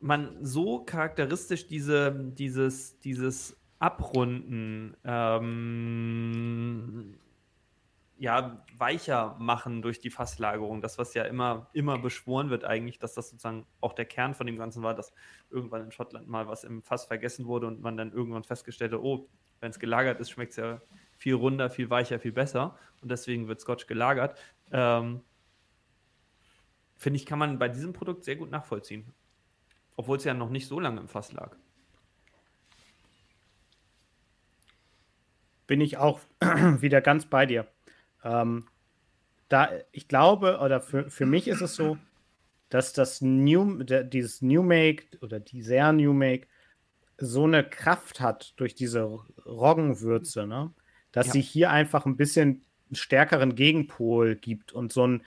[SPEAKER 2] man so charakteristisch diese, dieses, dieses Abrunden ähm, ja, weicher machen durch die Fasslagerung. Das, was ja immer, immer beschworen wird, eigentlich, dass das sozusagen auch der Kern von dem Ganzen war, dass irgendwann in Schottland mal was im Fass vergessen wurde und man dann irgendwann festgestellt hat, oh, wenn es gelagert ist, schmeckt es ja viel runder, viel weicher, viel besser. Und deswegen wird Scotch gelagert. Ähm, Finde ich, kann man bei diesem Produkt sehr gut nachvollziehen. Obwohl es ja noch nicht so lange im Fass lag.
[SPEAKER 1] Bin ich auch wieder ganz bei dir. Ähm, da, ich glaube, oder für, für mich ist es so, dass das New, dieses New Make oder dieser New Make so eine Kraft hat durch diese Roggenwürze, ne? dass ja. sie hier einfach ein bisschen einen stärkeren Gegenpol gibt und so ein,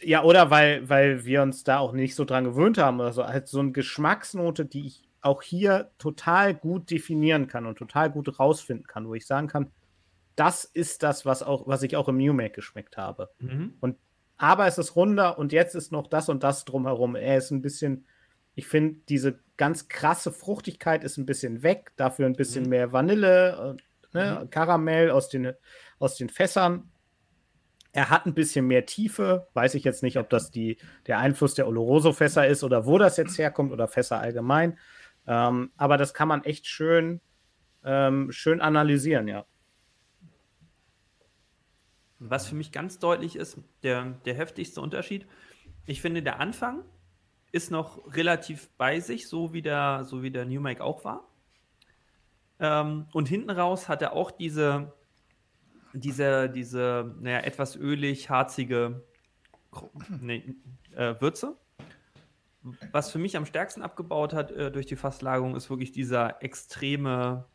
[SPEAKER 1] ja, oder weil, weil wir uns da auch nicht so dran gewöhnt haben oder so. Halt so eine Geschmacksnote, die ich auch hier total gut definieren kann und total gut rausfinden kann, wo ich sagen kann, das ist das, was, auch, was ich auch im New Make geschmeckt habe. Mhm. Und, aber es ist runder und jetzt ist noch das und das drumherum. Er ist ein bisschen, ich finde, diese ganz krasse Fruchtigkeit ist ein bisschen weg, dafür ein bisschen mhm. mehr Vanille, äh, ne, mhm. Karamell aus den, aus den Fässern. Er hat ein bisschen mehr Tiefe. Weiß ich jetzt nicht, ob das die, der Einfluss der Oloroso-Fässer ist oder wo das jetzt herkommt oder Fässer allgemein. Ähm, aber das kann man echt schön, ähm, schön analysieren, ja.
[SPEAKER 2] Was für mich ganz deutlich ist, der, der heftigste Unterschied. Ich finde, der Anfang ist noch relativ bei sich, so wie der, so wie der New Make auch war. Ähm, und hinten raus hat er auch diese, diese, diese naja, etwas ölig, harzige nee, äh, Würze. Was für mich am stärksten abgebaut hat äh, durch die Fasslagerung, ist wirklich dieser extreme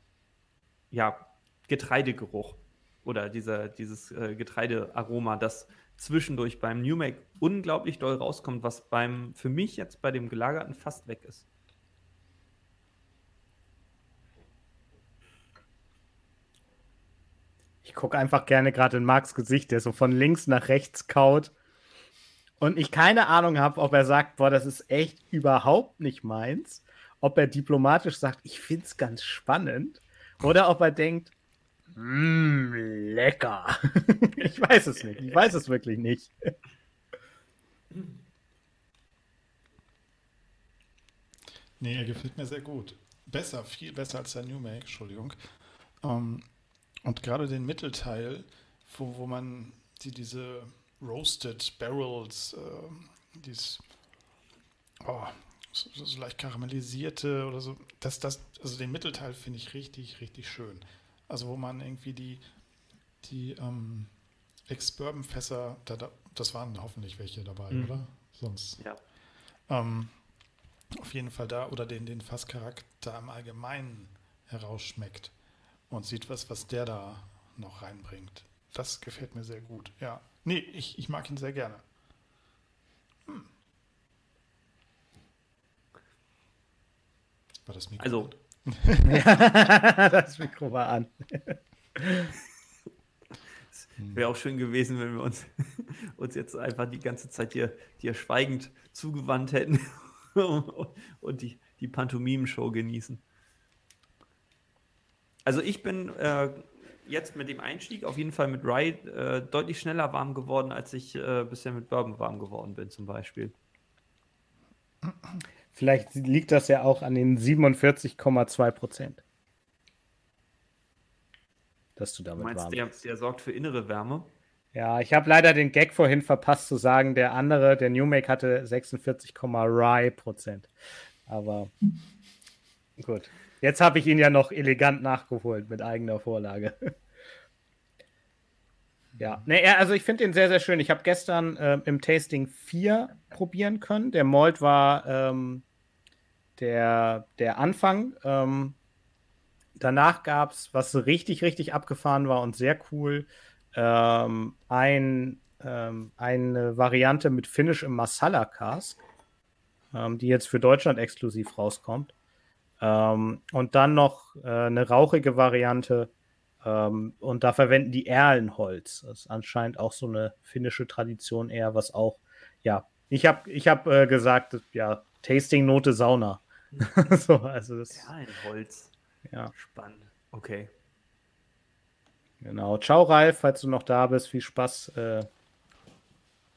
[SPEAKER 2] ja, Getreidegeruch oder dieser, dieses äh, Getreidearoma, das zwischendurch beim New Make unglaublich doll rauskommt, was beim für mich jetzt bei dem gelagerten fast weg ist.
[SPEAKER 1] Ich gucke einfach gerne gerade in Marks Gesicht, der so von links nach rechts kaut. Und ich keine Ahnung habe, ob er sagt, boah, das ist echt überhaupt nicht meins. Ob er diplomatisch sagt, ich finde es ganz spannend. Oder ob er denkt, mmm, lecker. ich weiß es nicht. Ich weiß es wirklich nicht.
[SPEAKER 3] Nee, er gefällt mir sehr gut. Besser, viel besser als der New Make, Entschuldigung. Ähm, und gerade den Mittelteil, wo, wo man die, diese Roasted Barrels, äh, dieses oh, so, so, leicht karamellisierte oder so, das, das, also den Mittelteil finde ich richtig, richtig schön. Also wo man irgendwie die, die ähm, Ex-Bourbon-Fässer, da, da, das waren hoffentlich welche dabei, mhm. oder? Sonst.
[SPEAKER 2] Ja.
[SPEAKER 3] Ähm, auf jeden Fall da oder den, den Fasscharakter im Allgemeinen herausschmeckt und sieht was, was der da noch reinbringt. Das gefällt mir sehr gut, ja. Nee, ich, ich mag ihn sehr gerne. Hm. War das Mikro?
[SPEAKER 2] Also,
[SPEAKER 1] das Mikro war an.
[SPEAKER 2] Wäre auch schön gewesen, wenn wir uns, uns jetzt einfach die ganze Zeit dir, dir schweigend zugewandt hätten und die, die Pantomimen-Show genießen. Also ich bin äh, jetzt mit dem Einstieg auf jeden Fall mit Rye äh, deutlich schneller warm geworden, als ich äh, bisher mit Bourbon warm geworden bin, zum Beispiel.
[SPEAKER 1] Vielleicht liegt das ja auch an den 47,2 Prozent. Dass du damit
[SPEAKER 2] du meinst,
[SPEAKER 1] warm
[SPEAKER 2] der, der sorgt für innere Wärme?
[SPEAKER 1] Ja, ich habe leider den Gag vorhin verpasst zu sagen, der andere, der New Make hatte 46, Rye Prozent. Aber gut. Jetzt habe ich ihn ja noch elegant nachgeholt mit eigener Vorlage. ja, nee, also ich finde ihn sehr, sehr schön. Ich habe gestern äh, im Tasting 4 probieren können. Der Malt war ähm, der, der Anfang. Ähm, danach gab es, was richtig, richtig abgefahren war und sehr cool, ähm, ein, ähm, eine Variante mit Finish im Masala Cask, ähm, die jetzt für Deutschland exklusiv rauskommt. Ähm, und dann noch äh, eine rauchige Variante. Ähm, und da verwenden die Erlenholz. Das ist anscheinend auch so eine finnische Tradition eher, was auch, ja, ich habe ich hab, äh, gesagt, ja, Tasting-Note Sauna. so, also das,
[SPEAKER 2] Erlenholz.
[SPEAKER 1] Ja.
[SPEAKER 2] Spannend. Okay.
[SPEAKER 1] Genau. Ciao, Ralf, falls du noch da bist. Viel Spaß äh,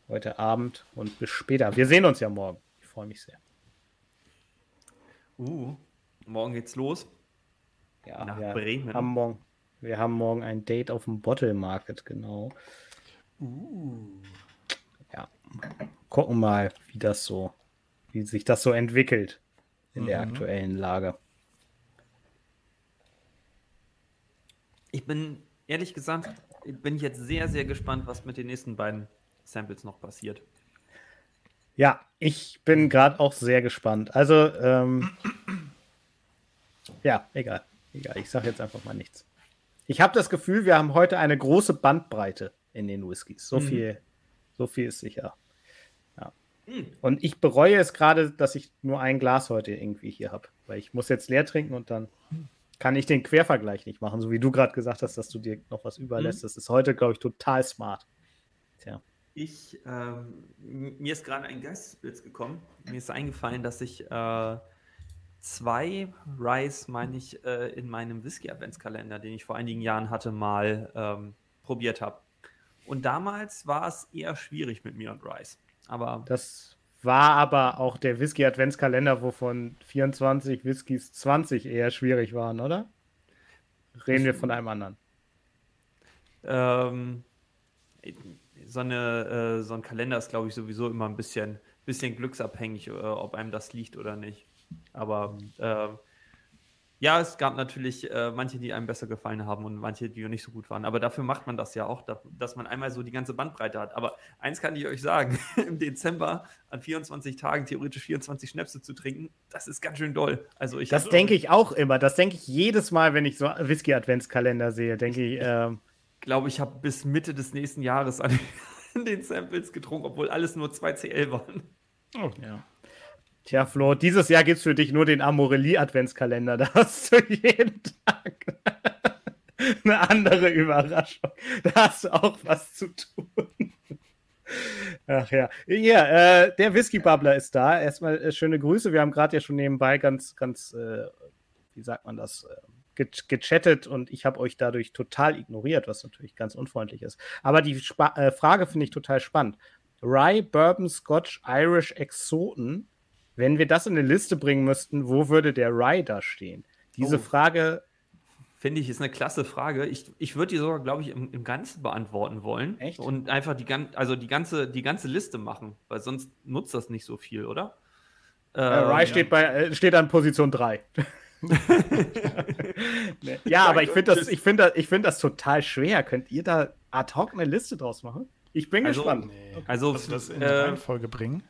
[SPEAKER 1] heute Abend und bis später. Wir sehen uns ja morgen. Ich freue mich sehr.
[SPEAKER 2] Uh, morgen geht's los.
[SPEAKER 1] Ja,
[SPEAKER 2] Nach
[SPEAKER 1] wir
[SPEAKER 2] Bremen.
[SPEAKER 1] Haben morgen, wir haben morgen ein Date auf dem Bottle Market, genau.
[SPEAKER 3] Uh.
[SPEAKER 1] Ja. Gucken mal, wie das so, wie sich das so entwickelt in der
[SPEAKER 3] Mhm.
[SPEAKER 1] aktuellen Lage.
[SPEAKER 2] Ich bin, ehrlich gesagt, bin ich jetzt sehr, sehr gespannt, was mit den nächsten beiden Samples noch passiert.
[SPEAKER 1] Ja, ich bin gerade auch sehr gespannt. Also, ähm, ja, egal. Egal, ich sage jetzt einfach mal nichts. Ich habe das Gefühl, wir haben heute eine große Bandbreite in den Whiskys. So
[SPEAKER 2] Mhm.
[SPEAKER 1] viel, so viel ist sicher. Ja.
[SPEAKER 2] Hm.
[SPEAKER 1] Und ich bereue es gerade, dass ich nur ein Glas heute irgendwie hier habe. Weil ich muss jetzt leer trinken und dann kann ich den Quervergleich nicht machen, so wie du gerade gesagt hast, dass du dir noch was überlässt. Das ist heute, glaube ich, total smart. Tja.
[SPEAKER 2] Ich, ähm, mir ist gerade ein Geistesblitz gekommen. Mir ist eingefallen, dass ich äh, zwei Rice, meine ich, äh, in meinem Whisky-Adventskalender, den ich vor einigen Jahren hatte, mal ähm, probiert habe. Und damals war es eher schwierig mit mir und Rice. Aber
[SPEAKER 1] Das war aber auch der Whisky-Adventskalender, wovon 24 Whiskys 20 eher schwierig waren, oder? Reden wir von einem anderen.
[SPEAKER 2] ähm, so, eine, äh, so ein Kalender ist, glaube ich, sowieso immer ein bisschen, bisschen glücksabhängig, äh, ob einem das liegt oder nicht. Aber ähm, ja, es gab natürlich äh, manche, die einem besser gefallen haben und manche, die nicht so gut waren. Aber dafür macht man das ja auch, da, dass man einmal so die ganze Bandbreite hat. Aber eins kann ich euch sagen: im Dezember an 24 Tagen theoretisch 24 Schnäpse zu trinken, das ist ganz schön doll. Also ich
[SPEAKER 1] Das denke ich auch immer. Das denke ich jedes Mal, wenn ich so Whisky-Adventskalender sehe. Denke ich, ähm,
[SPEAKER 2] glaube, ich habe bis Mitte des nächsten Jahres an den Samples getrunken, obwohl alles nur 2 CL waren.
[SPEAKER 3] Oh,
[SPEAKER 1] ja. Tja, Flo, dieses Jahr gibt es für dich nur den Amorelie-Adventskalender. Da hast du jeden Tag eine andere Überraschung. Da hast du auch was zu tun. Ach ja. Ja, äh, der Whisky-Bubbler ist da. Erstmal äh, schöne Grüße. Wir haben gerade ja schon nebenbei ganz, ganz, äh, wie sagt man das, äh, ge gechattet und ich habe euch dadurch total ignoriert, was natürlich ganz unfreundlich ist. Aber die Spa äh, Frage finde ich total spannend. Rye, Bourbon, Scotch, Irish, Exoten. Wenn wir das in eine Liste bringen müssten, wo würde der da stehen? Diese
[SPEAKER 2] Oh.
[SPEAKER 1] Frage,
[SPEAKER 2] Finde ich, ist eine klasse Frage. Ich, ich würde die sogar, glaube ich, im, im Ganzen beantworten wollen.
[SPEAKER 1] Echt?
[SPEAKER 2] Und einfach die, gan also die, ganze, die ganze Liste machen, weil sonst nutzt das nicht so viel, oder?
[SPEAKER 1] äh, Rye steht, bei, äh, steht an Position 3. Nee. ja, aber ich finde das, ich find das, ich find das total schwer. Könnt ihr da ad hoc eine Liste draus machen? Ich bin
[SPEAKER 2] Also,
[SPEAKER 1] gespannt.
[SPEAKER 3] nee.
[SPEAKER 2] Also,
[SPEAKER 3] Also das in die
[SPEAKER 2] äh,
[SPEAKER 3] Reihenfolge bringen.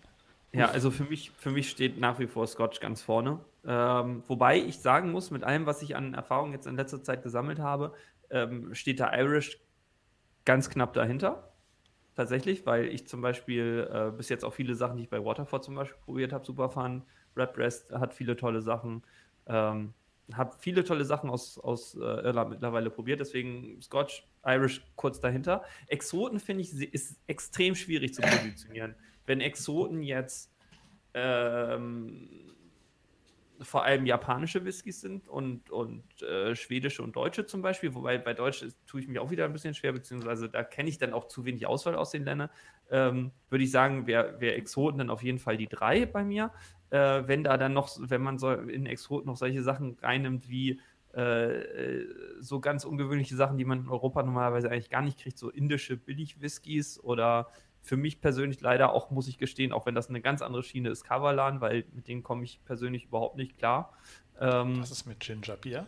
[SPEAKER 2] Ja, also für mich, für mich steht nach wie vor Scotch ganz vorne. Ähm, wobei ich sagen muss, mit allem, was ich an Erfahrung jetzt in letzter Zeit gesammelt habe, ähm, steht da Irish ganz knapp dahinter. Tatsächlich, weil ich zum Beispiel äh, bis jetzt auch viele Sachen, die ich bei Waterford zum Beispiel probiert habe, super fand. Redbreast hat viele tolle Sachen. Ähm, habe viele tolle Sachen aus, aus äh, Irland mittlerweile probiert, deswegen Scotch, Irish kurz dahinter. Exoten finde ich ist extrem schwierig zu positionieren. Wenn Exoten jetzt ähm, vor allem japanische Whiskys sind und, und äh, schwedische und deutsche zum Beispiel, wobei bei Deutsch tue ich mich auch wieder ein bisschen schwer, beziehungsweise da kenne ich dann auch zu wenig Auswahl aus den Ländern. Ähm, Würde ich sagen, wäre wär Exoten dann auf jeden Fall die drei bei mir. Äh, wenn da dann noch, wenn man so in Exoten noch solche Sachen reinnimmt wie äh, so ganz ungewöhnliche Sachen, die man in Europa normalerweise eigentlich gar nicht kriegt, so indische Billig-Whiskys oder für mich persönlich leider auch, muss ich gestehen, auch wenn das eine ganz andere Schiene ist, Kavalan, weil mit denen komme ich persönlich überhaupt nicht klar.
[SPEAKER 3] Ähm, Was ist mit Ginger Beer?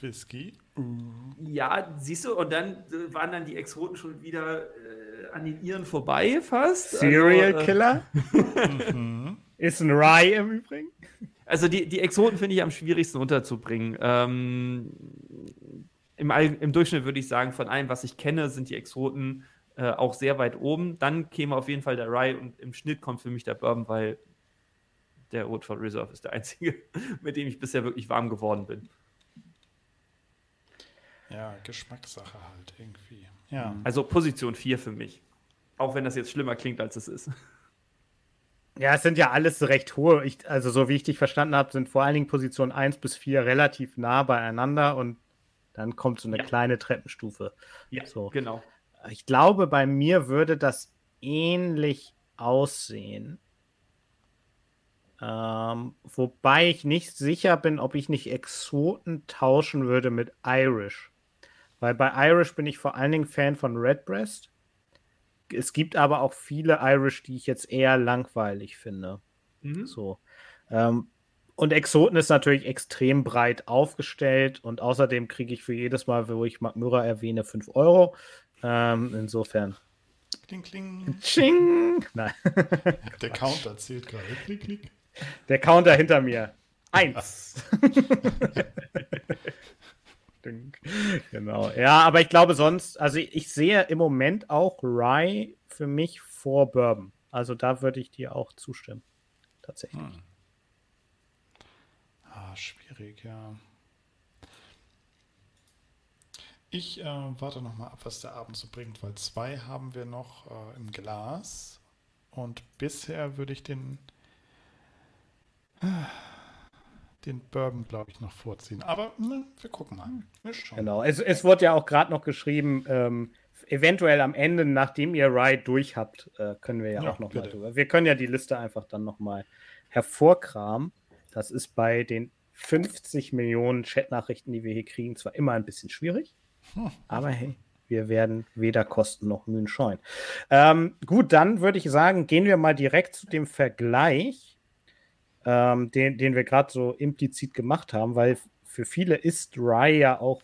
[SPEAKER 3] Whisky?
[SPEAKER 2] Ja, siehst du, und dann äh, waren dann die Exoten schon wieder äh, an den Iren vorbei fast.
[SPEAKER 1] Serial also, Killer? Mhm. ist ein Rye im Übrigen.
[SPEAKER 2] Also die, die Exoten finde ich am schwierigsten unterzubringen. Ähm, im, Im Durchschnitt würde ich sagen, von allem, was ich kenne, sind die Exoten äh, auch sehr weit oben. Dann käme auf jeden Fall der Rye und im Schnitt kommt für mich der Bourbon, weil der Woodford Reserve ist der einzige, mit dem ich bisher wirklich warm geworden bin.
[SPEAKER 3] Ja, Geschmackssache halt irgendwie.
[SPEAKER 2] Ja. Also Position 4 für mich. Auch wenn das jetzt schlimmer klingt, als es ist.
[SPEAKER 1] Ja, es sind ja alles recht hohe. Ich, also, so wie ich dich verstanden habe, sind vor allen Dingen Position 1 bis 4 relativ nah beieinander und dann kommt so eine ja. kleine Treppenstufe.
[SPEAKER 2] Ja,
[SPEAKER 1] so.
[SPEAKER 2] genau.
[SPEAKER 1] Ich glaube, bei mir würde das ähnlich aussehen. Ähm, wobei ich nicht sicher bin, ob ich nicht Exoten tauschen würde mit Irish. Weil bei Irish bin ich vor allen Dingen Fan von Redbreast. Es gibt aber auch viele Irish, die ich jetzt eher langweilig finde. Mhm. So. Ähm, und Exoten ist natürlich extrem breit aufgestellt und außerdem kriege ich für jedes Mal, wo ich Magmyra erwähne, 5 Euro. Ähm, insofern.
[SPEAKER 3] Kling, kling.
[SPEAKER 1] Ching! Nein.
[SPEAKER 3] Der Counter zählt gerade. Klick, klick.
[SPEAKER 1] Der Counter hinter mir. Eins. genau. Ja, aber ich glaube sonst, also ich sehe im Moment auch Rye für mich vor Bourbon. Also da würde ich dir auch zustimmen. Tatsächlich. Hm.
[SPEAKER 3] Ah, schwierig, ja. Ich äh, warte noch mal ab, was der Abend so bringt, weil zwei haben wir noch äh, im Glas. Und bisher würde ich den, äh, den Bourbon, glaube ich, noch vorziehen. Aber ne, wir gucken mal. Wir
[SPEAKER 1] genau, es, es wurde ja auch gerade noch geschrieben, ähm, eventuell am Ende, nachdem ihr Ride durch habt, äh, können wir ja, ja auch noch bitte. mal drüber. Wir können ja die Liste einfach dann noch mal hervorkramen. Das ist bei den 50 Millionen Chatnachrichten, die wir hier kriegen, zwar immer ein bisschen schwierig. Aber hey, wir werden weder Kosten noch Mühen scheuen. Ähm, gut, dann würde ich sagen, gehen wir mal direkt zu dem Vergleich, ähm, den, den wir gerade so implizit gemacht haben, weil für viele ist Rye ja auch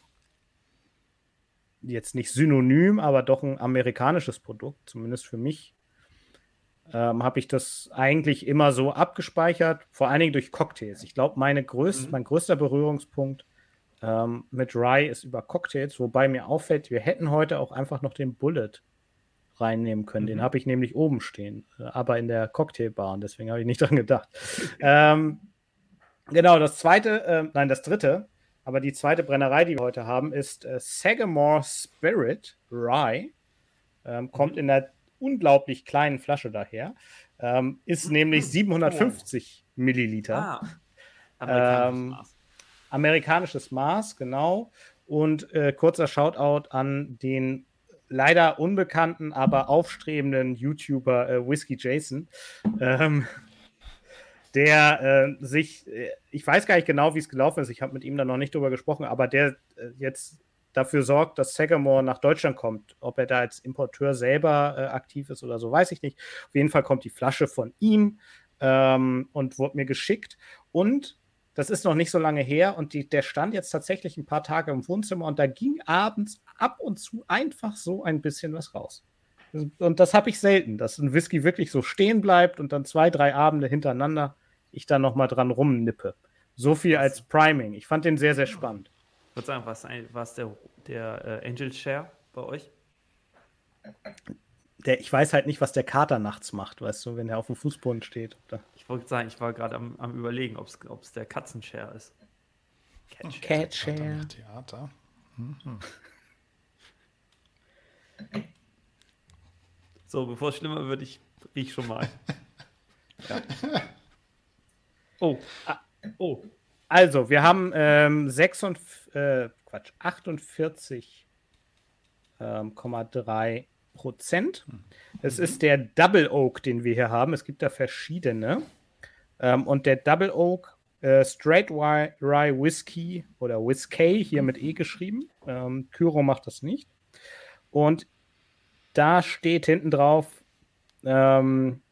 [SPEAKER 1] jetzt nicht synonym, aber doch ein amerikanisches Produkt, zumindest für mich. Ähm, habe ich das eigentlich immer so abgespeichert, vor allen Dingen durch Cocktails. Ich glaube, größt, mhm. mein größter Berührungspunkt ähm, mit Rye ist über Cocktails, wobei mir auffällt, wir hätten heute auch einfach noch den Bullet reinnehmen können. Mhm. Den habe ich nämlich oben stehen, äh, aber in der Cocktailbar und deswegen habe ich nicht dran gedacht. ähm, genau, das zweite, äh, nein, das dritte, aber die zweite Brennerei, die wir heute haben, ist äh, Sagamore Spirit Rye. Ähm, kommt mhm. in einer unglaublich kleinen Flasche daher. Ähm, ist mhm. nämlich 750 oh. Milliliter. Ah, ähm, Amerikanisches Maß, genau. Und äh, kurzer Shoutout an den leider unbekannten, aber aufstrebenden YouTuber äh, Whiskey Jason, ähm, der äh, sich, äh, ich weiß gar nicht genau, wie es gelaufen ist, ich habe mit ihm da noch nicht drüber gesprochen, aber der äh, jetzt dafür sorgt, dass Sagamore nach Deutschland kommt. Ob er da als Importeur selber äh, aktiv ist oder so, weiß ich nicht. Auf jeden Fall kommt die Flasche von ihm ähm, und wurde mir geschickt. Und das ist noch nicht so lange her und die, der stand jetzt tatsächlich ein paar Tage im Wohnzimmer und da ging abends ab und zu einfach so ein bisschen was raus. Und das habe ich selten, dass ein Whisky wirklich so stehen bleibt und dann zwei, drei Abende hintereinander ich da nochmal dran rumnippe. So viel als Priming. Ich fand den sehr, sehr spannend.
[SPEAKER 2] Ich würde sagen, war es der, der äh, Angel Share bei euch?
[SPEAKER 1] der, ich weiß halt nicht, was der Kater nachts macht, weißt du, wenn er auf dem Fußboden steht. Oder?
[SPEAKER 2] Ich wollte sagen, ich war gerade am, am überlegen, ob es der Katzenshare ist.
[SPEAKER 1] Catshare.
[SPEAKER 3] Theater. Theater.
[SPEAKER 2] So, bevor es schlimmer wird, ich riech schon mal. Oh, ah, oh,
[SPEAKER 1] Also, wir haben ähm, 46, äh, Quatsch, 48,3 Prozent. Es ist der Double Oak, den wir hier haben. Es gibt da verschiedene. Ähm, und der Double Oak äh, Straight Rye, Rye Whiskey oder Whiskey, hier mit E geschrieben. Ähm, Kyro macht das nicht. Und da steht hinten drauf, ähm,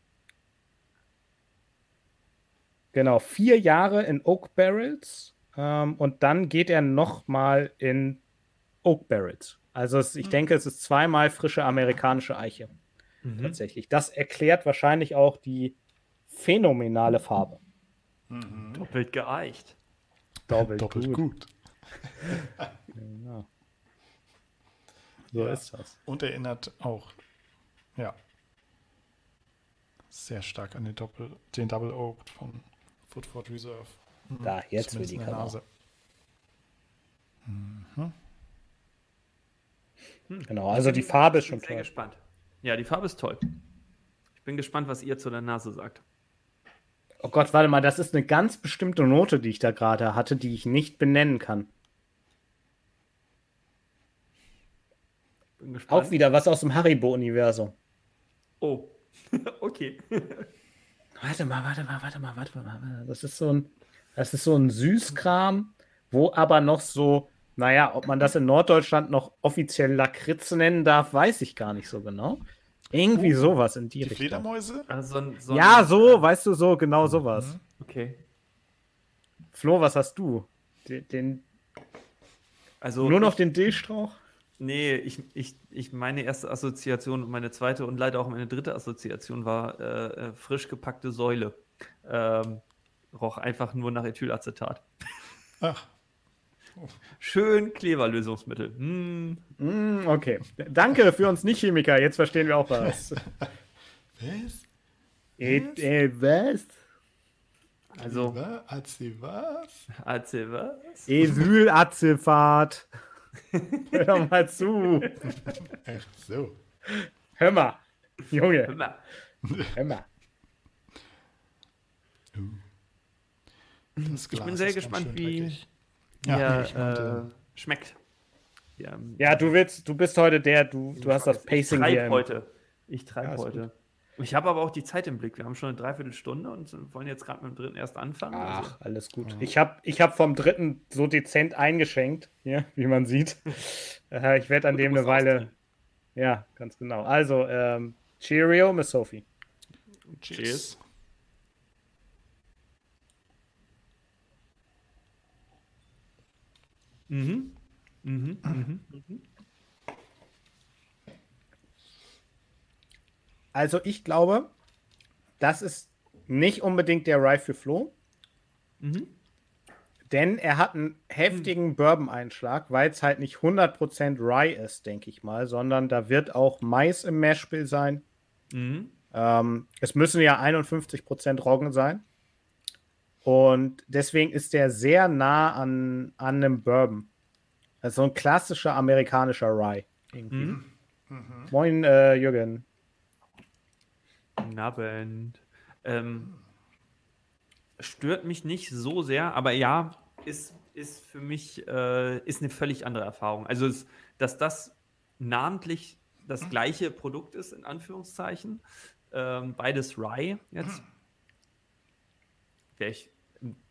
[SPEAKER 1] genau, vier Jahre in Oak Barrels. Ähm, und dann geht er nochmal in Oak Barrels. Also es, ich denke, es ist zweimal frische amerikanische Eiche.
[SPEAKER 2] Mhm.
[SPEAKER 1] Tatsächlich. Das erklärt wahrscheinlich auch die phänomenale Farbe.
[SPEAKER 2] doppelt geeicht.
[SPEAKER 1] Doppelt,
[SPEAKER 3] Doppelt
[SPEAKER 1] gut.
[SPEAKER 3] gut.
[SPEAKER 1] Genau. So
[SPEAKER 3] Ja.
[SPEAKER 1] ist das.
[SPEAKER 3] Und erinnert auch, ja, sehr stark an den, Doppel, den Double Oak von Footford Reserve.
[SPEAKER 1] Da, jetzt will
[SPEAKER 3] Zumindest
[SPEAKER 1] die
[SPEAKER 3] in der Nase.
[SPEAKER 1] Genau, also die Farbe ist
[SPEAKER 2] Ich bin
[SPEAKER 1] schon
[SPEAKER 2] sehr
[SPEAKER 1] toll.
[SPEAKER 2] gespannt. Ja, die Farbe ist toll. Ich bin gespannt, was ihr zu der Nase sagt.
[SPEAKER 1] Oh Gott, warte mal, das ist eine ganz bestimmte Note, die ich da gerade hatte, die ich nicht benennen kann.
[SPEAKER 2] Bin gespannt.
[SPEAKER 1] Auch wieder was aus dem Haribo-Universum.
[SPEAKER 2] Oh, okay.
[SPEAKER 1] Warte mal, warte mal, warte mal, warte mal. warte mal. Das ist so ein, das ist so ein Süßkram, wo aber noch so, naja, ob man das in Norddeutschland noch offiziell Lakritz nennen darf, weiß ich gar nicht so genau. Irgendwie
[SPEAKER 3] Oh,
[SPEAKER 1] sowas in die,
[SPEAKER 3] Die
[SPEAKER 1] Richtung.
[SPEAKER 3] Fledermäuse?
[SPEAKER 2] Also so ein, so
[SPEAKER 1] Ja,
[SPEAKER 2] ein,
[SPEAKER 1] so,
[SPEAKER 2] äh,
[SPEAKER 1] weißt du, so, genau sowas.
[SPEAKER 2] Okay.
[SPEAKER 1] Flo, was hast du? Den, den,
[SPEAKER 2] Also
[SPEAKER 1] nur noch
[SPEAKER 2] ich,
[SPEAKER 1] den Dillstrauch?
[SPEAKER 2] Nee, ich, ich, ich meine erste Assoziation und meine zweite und leider auch meine dritte Assoziation war äh, äh, frisch gepackte Säule. Ähm, roch einfach nur nach Ethylacetat.
[SPEAKER 3] Ach,
[SPEAKER 2] Schön Kleberlösungsmittel. Hm.
[SPEAKER 1] Mm, okay. Danke für uns Nicht-Chemiker. Jetzt verstehen wir auch was.
[SPEAKER 3] was?
[SPEAKER 1] äh, äh, was?
[SPEAKER 2] Also,
[SPEAKER 3] Was? Als sie was?
[SPEAKER 2] erzähl was?
[SPEAKER 1] Esylazelfahrt. Hör doch mal zu.
[SPEAKER 3] Ach so.
[SPEAKER 1] Hör mal. Junge,
[SPEAKER 2] Immer.
[SPEAKER 1] hör mal.
[SPEAKER 3] Das
[SPEAKER 2] Ich bin sehr
[SPEAKER 3] ist ganz
[SPEAKER 2] gespannt,
[SPEAKER 3] schön
[SPEAKER 2] wie
[SPEAKER 3] dreckig. Ja, nee, meinte-
[SPEAKER 2] äh, schmeckt. Ja,
[SPEAKER 1] Ja, du willst, du bist heute der, du, du hast das Pacing
[SPEAKER 2] ich
[SPEAKER 1] hier.
[SPEAKER 2] heute. Ich treibe
[SPEAKER 1] Ja,
[SPEAKER 2] heute. Ich habe aber auch die Zeit im Blick. Wir haben schon eine Dreiviertelstunde und wollen jetzt gerade mit dem dritten erst anfangen. Also,
[SPEAKER 1] Ach, alles gut. Ich habe ich hab vom dritten so dezent eingeschenkt, ja, wie man sieht. Äh, ich werde an
[SPEAKER 2] Gut,
[SPEAKER 1] dem eine Weile.
[SPEAKER 2] ausziehen.
[SPEAKER 1] Ja, ganz genau. Also, ähm, Cheerio, Miss Sophie.
[SPEAKER 2] Cheers. Mhm. Mhm. Mhm.
[SPEAKER 1] Also, ich glaube, das ist nicht unbedingt der Rye für Flo,
[SPEAKER 2] Mhm.
[SPEAKER 1] denn er hat einen heftigen Bourbon-Einschlag, weil es halt nicht 100% Rye ist, denke ich mal, sondern da wird auch Mais im Mashbill sein.
[SPEAKER 2] Mhm.
[SPEAKER 1] Ähm, es müssen ja 51% Roggen sein. Und deswegen ist der sehr nah an, an einem Bourbon. Also so ein klassischer amerikanischer Rye. Irgendwie.
[SPEAKER 2] Mhm.
[SPEAKER 1] Moin, äh, Jürgen.
[SPEAKER 2] Guten Abend. Ähm, stört mich nicht so sehr, aber ja, ist, ist für mich äh, ist eine völlig andere Erfahrung. Also, es, dass das namentlich das gleiche Produkt ist, in Anführungszeichen, ähm, beides Rye jetzt, wäre ich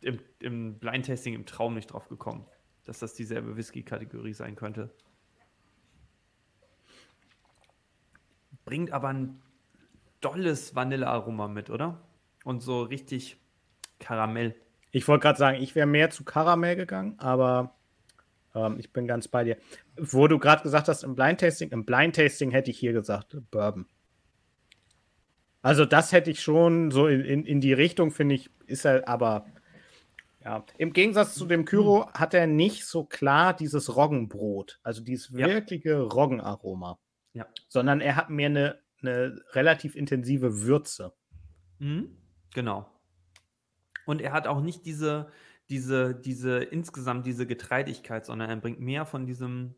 [SPEAKER 2] im, im, Blind-Tasting im Traum nicht drauf gekommen, dass das dieselbe Whisky-Kategorie sein könnte. Bringt aber ein dolles Vanillearoma mit, oder? Und so richtig Karamell.
[SPEAKER 1] Ich wollte gerade sagen, ich wäre mehr zu Karamell gegangen, aber ähm, ich bin ganz bei dir. Wo du gerade gesagt hast, im Blind Tasting, im Blind Tasting hätte ich hier gesagt, Bourbon. Also das hätte ich schon so in, in, in die Richtung, finde ich, ist er aber, ja, im Gegensatz zu dem Kyro hat er nicht so klar dieses Roggenbrot, also dieses
[SPEAKER 2] Ja.
[SPEAKER 1] wirkliche Roggenaroma.
[SPEAKER 2] Ja.
[SPEAKER 1] Sondern er hat mehr eine, eine relativ intensive Würze.
[SPEAKER 2] Mhm. Genau. Und er hat auch nicht diese, diese, diese insgesamt diese Getreidigkeit, sondern er bringt mehr von diesem,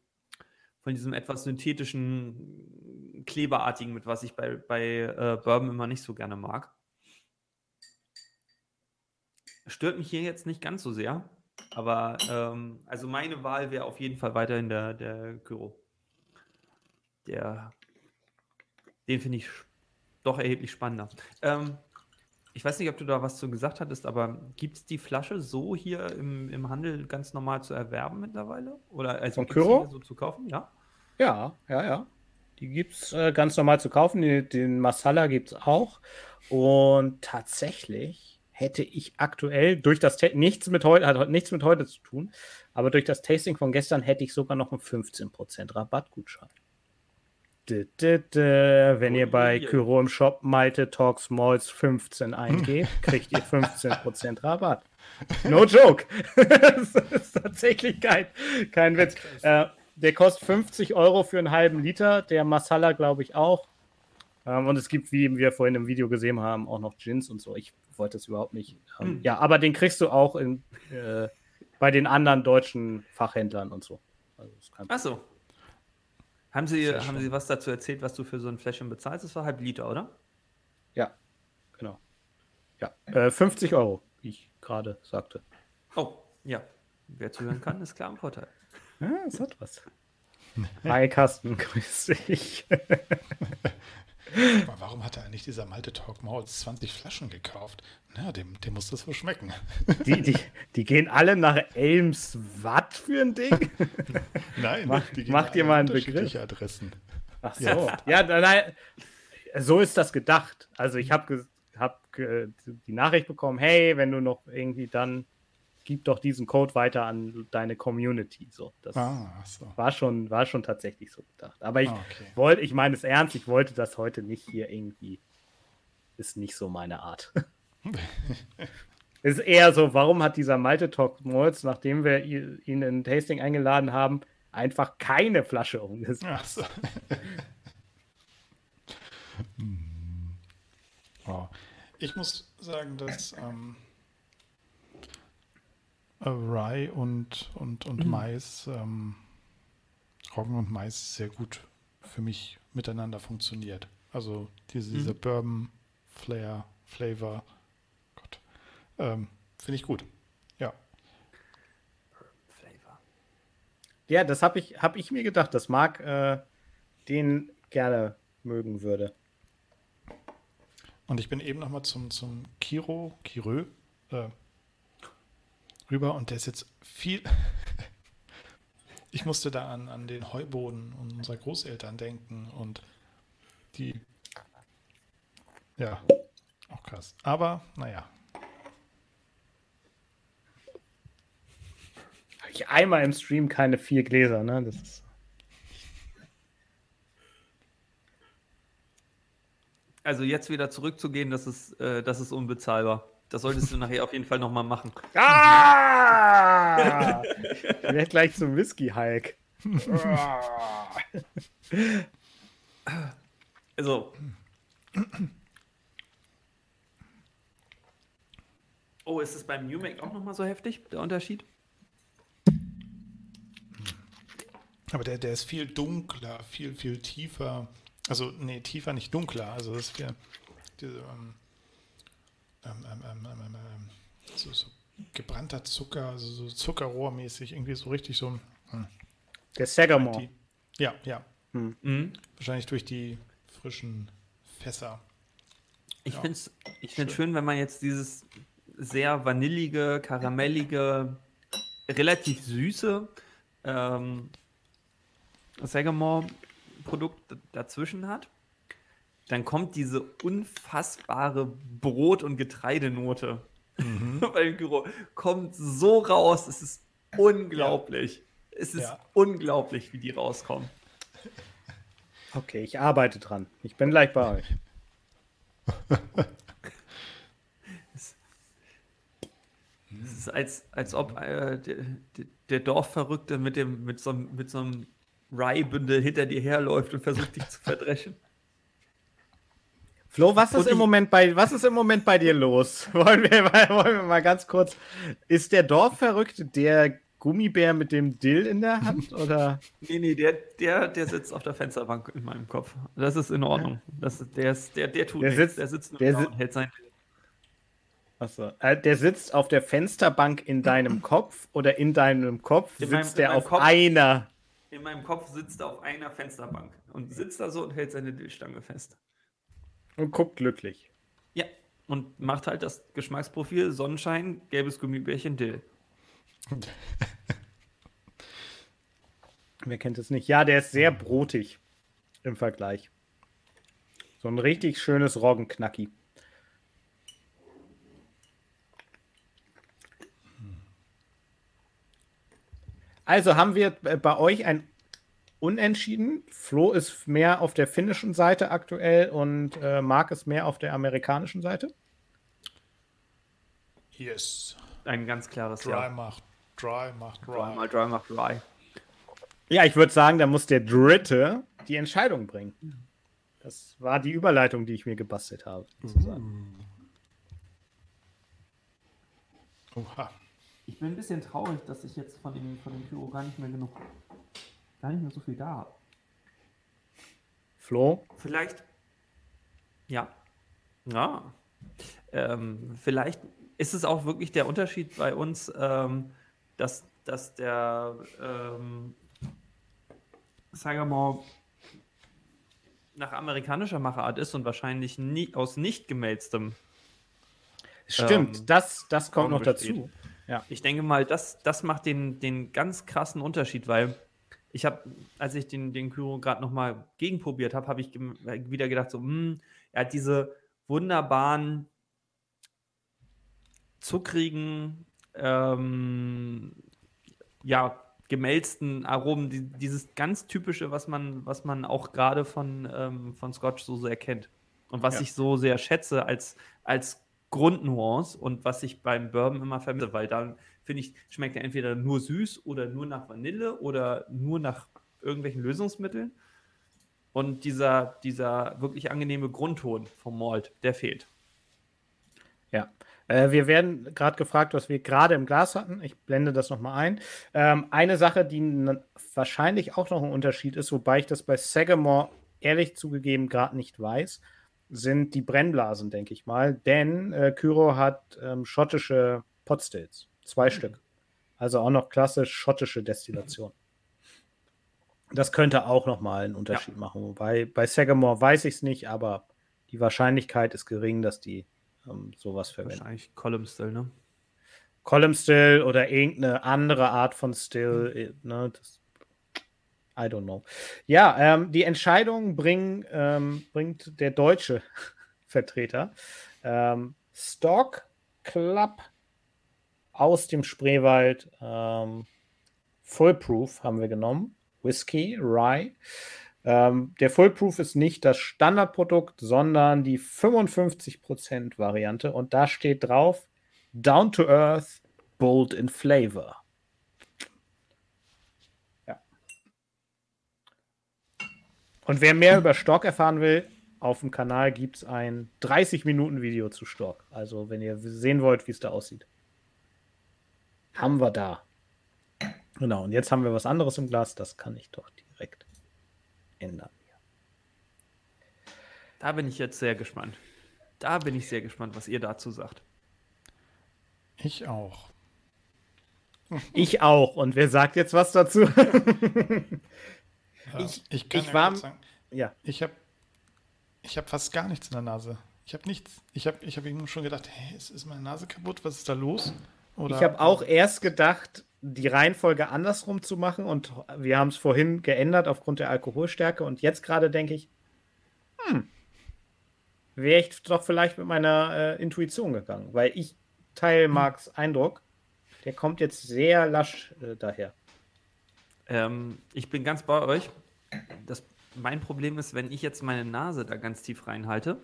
[SPEAKER 2] von diesem etwas synthetischen, kleberartigen mit, was ich bei, bei äh, Bourbon immer nicht so gerne mag. Stört mich hier jetzt nicht ganz so sehr, aber ähm, also meine Wahl wäre auf jeden Fall weiterhin der, der Kyro. Der, den finde ich doch erheblich spannender. Ähm, ich weiß nicht, ob du da was zu gesagt hattest, aber gibt es die Flasche so hier im, im Handel ganz normal zu erwerben mittlerweile? Oder also
[SPEAKER 1] Von Kyro?
[SPEAKER 2] so zu kaufen? Ja.
[SPEAKER 1] Ja, ja, ja. Die gibt es äh, ganz normal zu kaufen. Den, den Masala gibt es auch. Und tatsächlich hätte ich aktuell durch das nichts mit heute, hat nichts mit heute zu tun, aber durch das Tasting von gestern hätte ich sogar noch einen 15% Rabattgutschein. Dä, dä, dä. Wenn ihr bei. Kyro im Shop Malte Talk Smalls 15 eingebt, kriegt ihr 15% Rabatt. No joke. das ist tatsächlich kein, kein Witz. Äh, der kostet 50 Euro für einen halben Liter. Der Masala, glaube ich, auch. Ähm, und es gibt, wie wir vorhin im Video gesehen haben, auch noch Gins und so. Ich wollte das überhaupt nicht. Ähm,
[SPEAKER 2] Hm.
[SPEAKER 1] Ja, aber den kriegst du auch in, äh, bei den anderen deutschen Fachhändlern und so. Also, ist kein
[SPEAKER 2] Achso. Haben Sie, haben
[SPEAKER 3] schön.
[SPEAKER 2] Sie was dazu erzählt, was du für so ein Fläschchen bezahlst? Das war halb Liter, oder?
[SPEAKER 1] Ja, genau. Ja, äh, 50 Euro, wie ich gerade sagte.
[SPEAKER 2] Oh, ja. Wer zuhören kann, ist klar im Vorteil.
[SPEAKER 1] Ja, das hat was. Hi, Carsten, grüß dich.
[SPEAKER 3] Aber warum hat er eigentlich dieser Malte Talk Malls 20 Flaschen gekauft? Na, dem, dem muss das wohl schmecken.
[SPEAKER 1] Die, die, die gehen alle nach Elmswatt für ein Ding.
[SPEAKER 3] Nein,
[SPEAKER 1] Mach-
[SPEAKER 3] die gehen
[SPEAKER 1] mach dir
[SPEAKER 3] alle
[SPEAKER 1] mal einen
[SPEAKER 3] unterschiedliche Adressen.
[SPEAKER 1] Ach so. Ja, nein, nein, so ist das gedacht. Also ich habe hab die Nachricht bekommen, hey, wenn du noch irgendwie dann gib doch diesen Code weiter an deine Community. So, das
[SPEAKER 3] Ah, so.
[SPEAKER 1] war schon war schon tatsächlich so gedacht. Aber ich
[SPEAKER 3] Ah, okay.
[SPEAKER 1] wollte, ich meine es ernst, ich wollte das heute nicht hier irgendwie. Ist nicht so meine Art. ist eher so, warum hat dieser Malte Talk Molz, nachdem wir ihn in Tasting eingeladen haben, einfach keine Flasche umgesetzt?
[SPEAKER 3] So. Hm. wow. Ich muss sagen, dass ähm, äh, Rye und, und, und Mais, ähm, Roggen und Mais sehr gut für mich miteinander funktioniert. Also diese, dieser Bourbon Flair, Flavor, Gott, ähm, finde ich gut. Ja.
[SPEAKER 2] Flavor.
[SPEAKER 1] Ja, das habe ich, hab ich mir gedacht, dass Marc äh, den gerne mögen würde.
[SPEAKER 3] Und ich bin eben nochmal zum, zum Kiro, Kirö, äh, rüber und der ist jetzt viel. ich musste da an, an den Heuboden unserer Großeltern denken und die. Ja, auch krass. Aber, naja.
[SPEAKER 1] Hab ich einmal im Stream keine vier Gläser, ne? Das ist.
[SPEAKER 2] Also jetzt wieder zurückzugehen, das ist, äh, das ist unbezahlbar. Das solltest du nachher auf jeden Fall nochmal machen.
[SPEAKER 1] Ah! ich werde gleich zum Whisky-Hulk.
[SPEAKER 2] Also. Oh, ist es beim New Make auch nochmal so heftig, der Unterschied?
[SPEAKER 3] Aber der, der ist viel dunkler, viel, viel tiefer. Also, nee, tiefer, nicht dunkler. Also, das ist viel. Diese, ähm, ähm, ähm, ähm, ähm, ähm, so, so gebrannter Zucker, also so Zuckerrohrmäßig, irgendwie so richtig so. Hm,
[SPEAKER 1] Der Sagamore.
[SPEAKER 3] ja, ja.
[SPEAKER 2] Mhm.
[SPEAKER 3] Wahrscheinlich durch die frischen Fässer.
[SPEAKER 2] Ich
[SPEAKER 3] Ja.
[SPEAKER 2] finde es ich find's schön, wenn man jetzt dieses sehr vanillige, karamellige, relativ süße ähm, Sagamore-Produkt dazwischen hat. Dann kommt diese unfassbare Brot- und Getreidenote beim Gyro. Kommt so raus, es ist unglaublich. Es ist
[SPEAKER 3] Ja.
[SPEAKER 2] unglaublich, wie die rauskommen.
[SPEAKER 1] Okay, ich arbeite dran. Ich bin gleich bei euch.
[SPEAKER 2] Es ist als, als ob äh, der, der- Dorfverrückte mit, dem, mit, so, einem- mit so einem Rye-Bündel hinter dir herläuft und versucht dich zu verdreschen.
[SPEAKER 1] Flo, was ist,
[SPEAKER 2] Und
[SPEAKER 1] im Moment bei, was ist im Moment bei dir los? Wollen wir, mal, wollen wir mal ganz kurz. Ist der Dorfverrückte der Gummibär mit dem Dill in der Hand? Oder?
[SPEAKER 2] Nee, nee, der, der, der sitzt auf der Fensterbank in meinem Kopf. Das ist in Ordnung. Das, der, ist, der, der tut
[SPEAKER 1] Der
[SPEAKER 2] nichts.
[SPEAKER 1] sitzt-
[SPEAKER 2] der sitzt nur
[SPEAKER 1] der
[SPEAKER 2] da
[SPEAKER 1] si-
[SPEAKER 2] und hält sein.
[SPEAKER 1] Achso. Äh, der sitzt auf der Fensterbank in deinem Kopf oder in deinem Kopf
[SPEAKER 2] In
[SPEAKER 1] sitzt
[SPEAKER 2] meinem- in
[SPEAKER 1] der auf
[SPEAKER 2] Kopf.
[SPEAKER 1] einer.
[SPEAKER 2] In meinem Kopf sitzt er auf einer Fensterbank und sitzt da so und hält seine Dillstange fest.
[SPEAKER 1] Und guckt glücklich.
[SPEAKER 2] Ja. Und macht halt das Geschmacksprofil Sonnenschein, gelbes Gummibärchen, Dill.
[SPEAKER 1] Wer kennt es nicht? Ja, der ist sehr brotig im Vergleich. So ein richtig schönes Roggenknacki. Also haben wir äh, bei euch ein Unentschieden. Flo ist mehr auf der finnischen Seite aktuell und äh, Marc ist mehr auf der amerikanischen Seite.
[SPEAKER 3] Yes.
[SPEAKER 2] Ein ganz klares
[SPEAKER 3] Dry
[SPEAKER 2] Ja.
[SPEAKER 3] macht Dry macht
[SPEAKER 2] Dry
[SPEAKER 3] Dry.
[SPEAKER 2] Dry macht Dry.
[SPEAKER 1] Ja, ich würde sagen, da muss der Dritte die Entscheidung bringen. Das war die Überleitung, die ich mir gebastelt habe. sozusagen.
[SPEAKER 3] Oha.
[SPEAKER 2] Ich bin ein bisschen traurig, dass ich jetzt von dem, von dem Pyro gar nicht mehr genug, gar nicht mehr so viel da.
[SPEAKER 1] Flo,
[SPEAKER 2] Vielleicht, ja, ja, ähm, vielleicht ist es auch wirklich der Unterschied bei uns, ähm, dass, dass der, ähm, sagen wir mal, nach amerikanischer Machart ist und wahrscheinlich nie, aus nicht gemälztem.
[SPEAKER 1] stimmt,
[SPEAKER 2] Ähm,
[SPEAKER 1] das, das kommt noch
[SPEAKER 2] besteht.
[SPEAKER 1] dazu. Ja.
[SPEAKER 2] Ich denke mal, das, das macht den, den ganz krassen Unterschied, weil ich habe, als ich den, den Kyro gerade nochmal gegenprobiert habe, habe ich wieder gedacht, so, hm, er hat diese wunderbaren, zuckrigen, ähm, ja, gemälzten Aromen, die, dieses ganz typische, was man, was man auch gerade von, ähm, von Scotch so sehr kennt. Und was
[SPEAKER 1] Ja.
[SPEAKER 2] ich so sehr schätze als, als Grundnuance und was ich beim Bourbon immer vermisse, weil dann finde ich, schmeckt er entweder nur süß oder nur nach Vanille oder nur nach irgendwelchen Lösungsmitteln. Und dieser, dieser wirklich angenehme Grundton vom Malt, der fehlt.
[SPEAKER 1] Ja. Äh, wir werden gerade gefragt, was wir gerade im Glas hatten. Ich blende das nochmal ein. Ähm, eine Sache, die wahrscheinlich auch noch ein Unterschied ist, wobei ich das bei Sagamore ehrlich zugegeben gerade nicht weiß, sind die Brennblasen, denke ich mal. Denn äh, Kyro hat ähm, schottische Potstills. Zwei Stück. Also auch noch klassisch schottische Destillation. Das könnte auch nochmal einen Unterschied machen. Wobei bei Sagamore weiß ich es nicht, aber die Wahrscheinlichkeit ist gering, dass die ähm, sowas verwenden.
[SPEAKER 2] Wahrscheinlich Column Still, ne?
[SPEAKER 1] Column Still oder irgendeine andere Art von Still, äh, ne, das, I don't know. Ja, ähm, die Entscheidung bring, ähm, bringt der deutsche Vertreter. Ähm, Stock Club aus dem Spreewald. Ähm, Full-Proof haben wir genommen. Whisky, Rye. Ähm, der Full-Proof ist nicht das Standardprodukt, sondern die 55% Variante. Und da steht drauf, Down to Earth, Bold in Flavor. Ja. Und wer mehr über Stock erfahren will, auf dem Kanal gibt es ein 30-Minuten-Video zu Stock. Also, wenn ihr sehen wollt, wie es da aussieht. Haben wir da. Genau, und jetzt haben wir was anderes im Glas. Das kann ich doch direkt ändern.
[SPEAKER 2] Da bin ich jetzt sehr gespannt. Da bin ich sehr gespannt, was ihr dazu sagt.
[SPEAKER 3] Ich auch.
[SPEAKER 1] Ich auch. Und wer sagt jetzt was dazu?
[SPEAKER 3] Ja,
[SPEAKER 1] Ich-
[SPEAKER 3] ich, kann
[SPEAKER 1] ich
[SPEAKER 3] ja
[SPEAKER 1] war-
[SPEAKER 3] sagen,
[SPEAKER 1] ja.
[SPEAKER 3] ich habe ich hab fast gar nichts in der Nase. Ich habe nichts. Ich habe ich hab eben schon gedacht, hey, ist, ist meine Nase kaputt? Was ist da los? Oder,
[SPEAKER 1] Ich habe auch erst gedacht, die Reihenfolge andersrum zu machen und wir haben es vorhin geändert aufgrund der Alkoholstärke und jetzt gerade denke ich, hm, wäre ich doch vielleicht mit meiner äh, Intuition gegangen, weil ich teile Marks Eindruck, der kommt jetzt sehr lasch äh, daher.
[SPEAKER 2] Ähm, ich bin ganz bei euch. Das, mein Problem ist, wenn ich jetzt meine Nase da ganz tief reinhalte,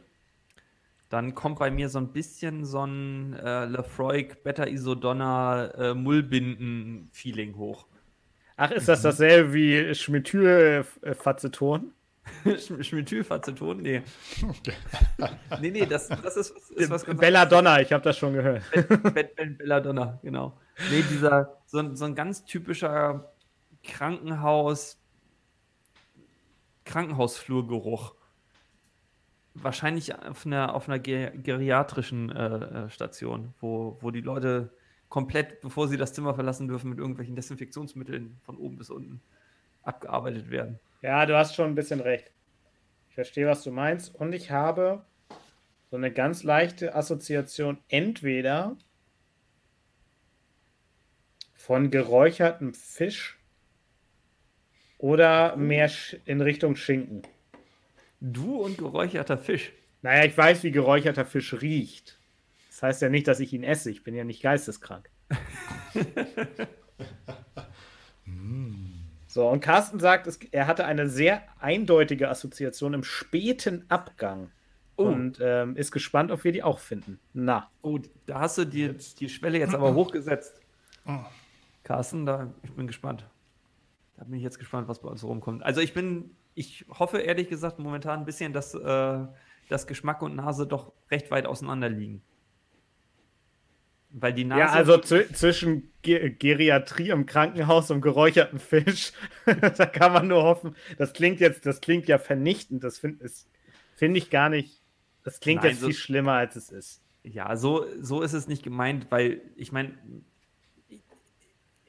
[SPEAKER 2] dann kommt bei mir so ein bisschen so ein äh, Lefroy Beta Isodonna äh, Mullbinden-Feeling hoch.
[SPEAKER 1] Ach, ist das dasselbe wie Schmethylfaceton?
[SPEAKER 2] Schmethylfaceton? Nee. nee, nee, das, das ist, ist was
[SPEAKER 1] ganz Belladonna, ich habe das schon gehört.
[SPEAKER 2] Belladonna, genau. Nee, dieser, so, so ein ganz typischer Krankenhaus, Krankenhausflurgeruch. Wahrscheinlich auf einer, auf einer geriatrischen äh, äh, Station, wo, wo die Leute komplett, bevor sie das Zimmer verlassen dürfen, mit irgendwelchen Desinfektionsmitteln von oben bis unten abgearbeitet werden.
[SPEAKER 1] Ja, du hast schon ein bisschen recht. Ich verstehe, was du meinst. Und ich habe so eine ganz leichte Assoziation entweder von geräuchertem Fisch oder mehr in Richtung Schinken.
[SPEAKER 2] Du und geräucherter Fisch.
[SPEAKER 1] Naja, ich weiß, wie geräucherter Fisch riecht. Das heißt ja nicht, dass ich ihn esse. Ich bin ja nicht geisteskrank. so, und Carsten sagt, es, er hatte eine sehr eindeutige Assoziation im späten Abgang. Oh. Und ähm, ist gespannt, ob wir die auch finden. Na.
[SPEAKER 2] Oh, da hast du die, die Schwelle jetzt aber hochgesetzt. Oh. Carsten, da, ich bin gespannt. Da bin ich jetzt gespannt, was bei uns rumkommt. Also ich bin, ich hoffe ehrlich gesagt momentan ein bisschen, dass, äh, dass Geschmack und Nase doch recht weit auseinander liegen.
[SPEAKER 1] Weil die Nase. Ja, also zwischen Ge Geriatrie im Krankenhaus und geräucherten Fisch, da kann man nur hoffen. Das klingt jetzt, das klingt ja vernichtend. Das finde find ich gar nicht. Das klingt Nein, jetzt so, viel schlimmer, als es ist.
[SPEAKER 2] Ja, so, so ist es nicht gemeint, weil ich meine,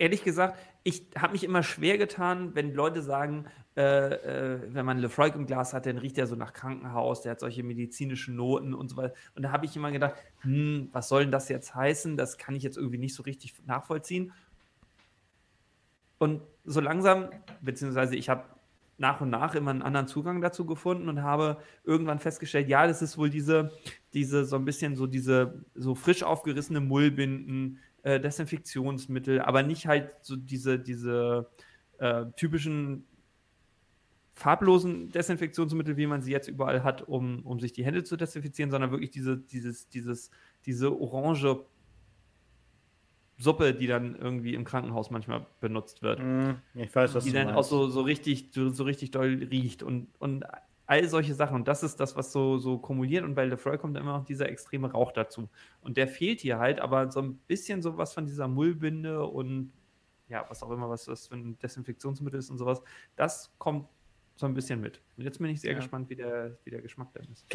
[SPEAKER 2] ehrlich gesagt, ich habe mich immer schwer getan, wenn Leute sagen, äh, äh, wenn man Lefroy im Glas hat, dann riecht er so nach Krankenhaus, der hat solche medizinischen Noten und so weiter. Und da habe ich immer gedacht, hm, was soll denn das jetzt heißen? Das kann ich jetzt irgendwie nicht so richtig nachvollziehen. Und so langsam, beziehungsweise ich habe nach und nach immer einen anderen Zugang dazu gefunden und habe irgendwann festgestellt, ja, das ist wohl diese, diese so ein bisschen so diese so frisch aufgerissene Mullbinden, äh, Desinfektionsmittel, aber nicht halt so diese, diese äh, typischen farblosen Desinfektionsmittel, wie man sie jetzt überall hat, um, um sich die Hände zu desinfizieren, sondern wirklich diese, dieses, dieses, diese orange Suppe, die dann irgendwie im Krankenhaus manchmal benutzt wird. Mm,
[SPEAKER 1] ich weiß, was
[SPEAKER 2] die dann meinst. auch so, so richtig, so, so, richtig doll riecht und, und all solche Sachen. Und das ist das, was so, so kumuliert. Und bei Lefroy kommt immer noch dieser extreme Rauch dazu. Und der fehlt hier halt, aber so ein bisschen sowas von dieser Mullbinde und ja, was auch immer, was das für ein Desinfektionsmittel ist und sowas, das kommt so ein bisschen mit. Und jetzt bin ich sehr ja. gespannt, wie der, wie der Geschmack dann ist.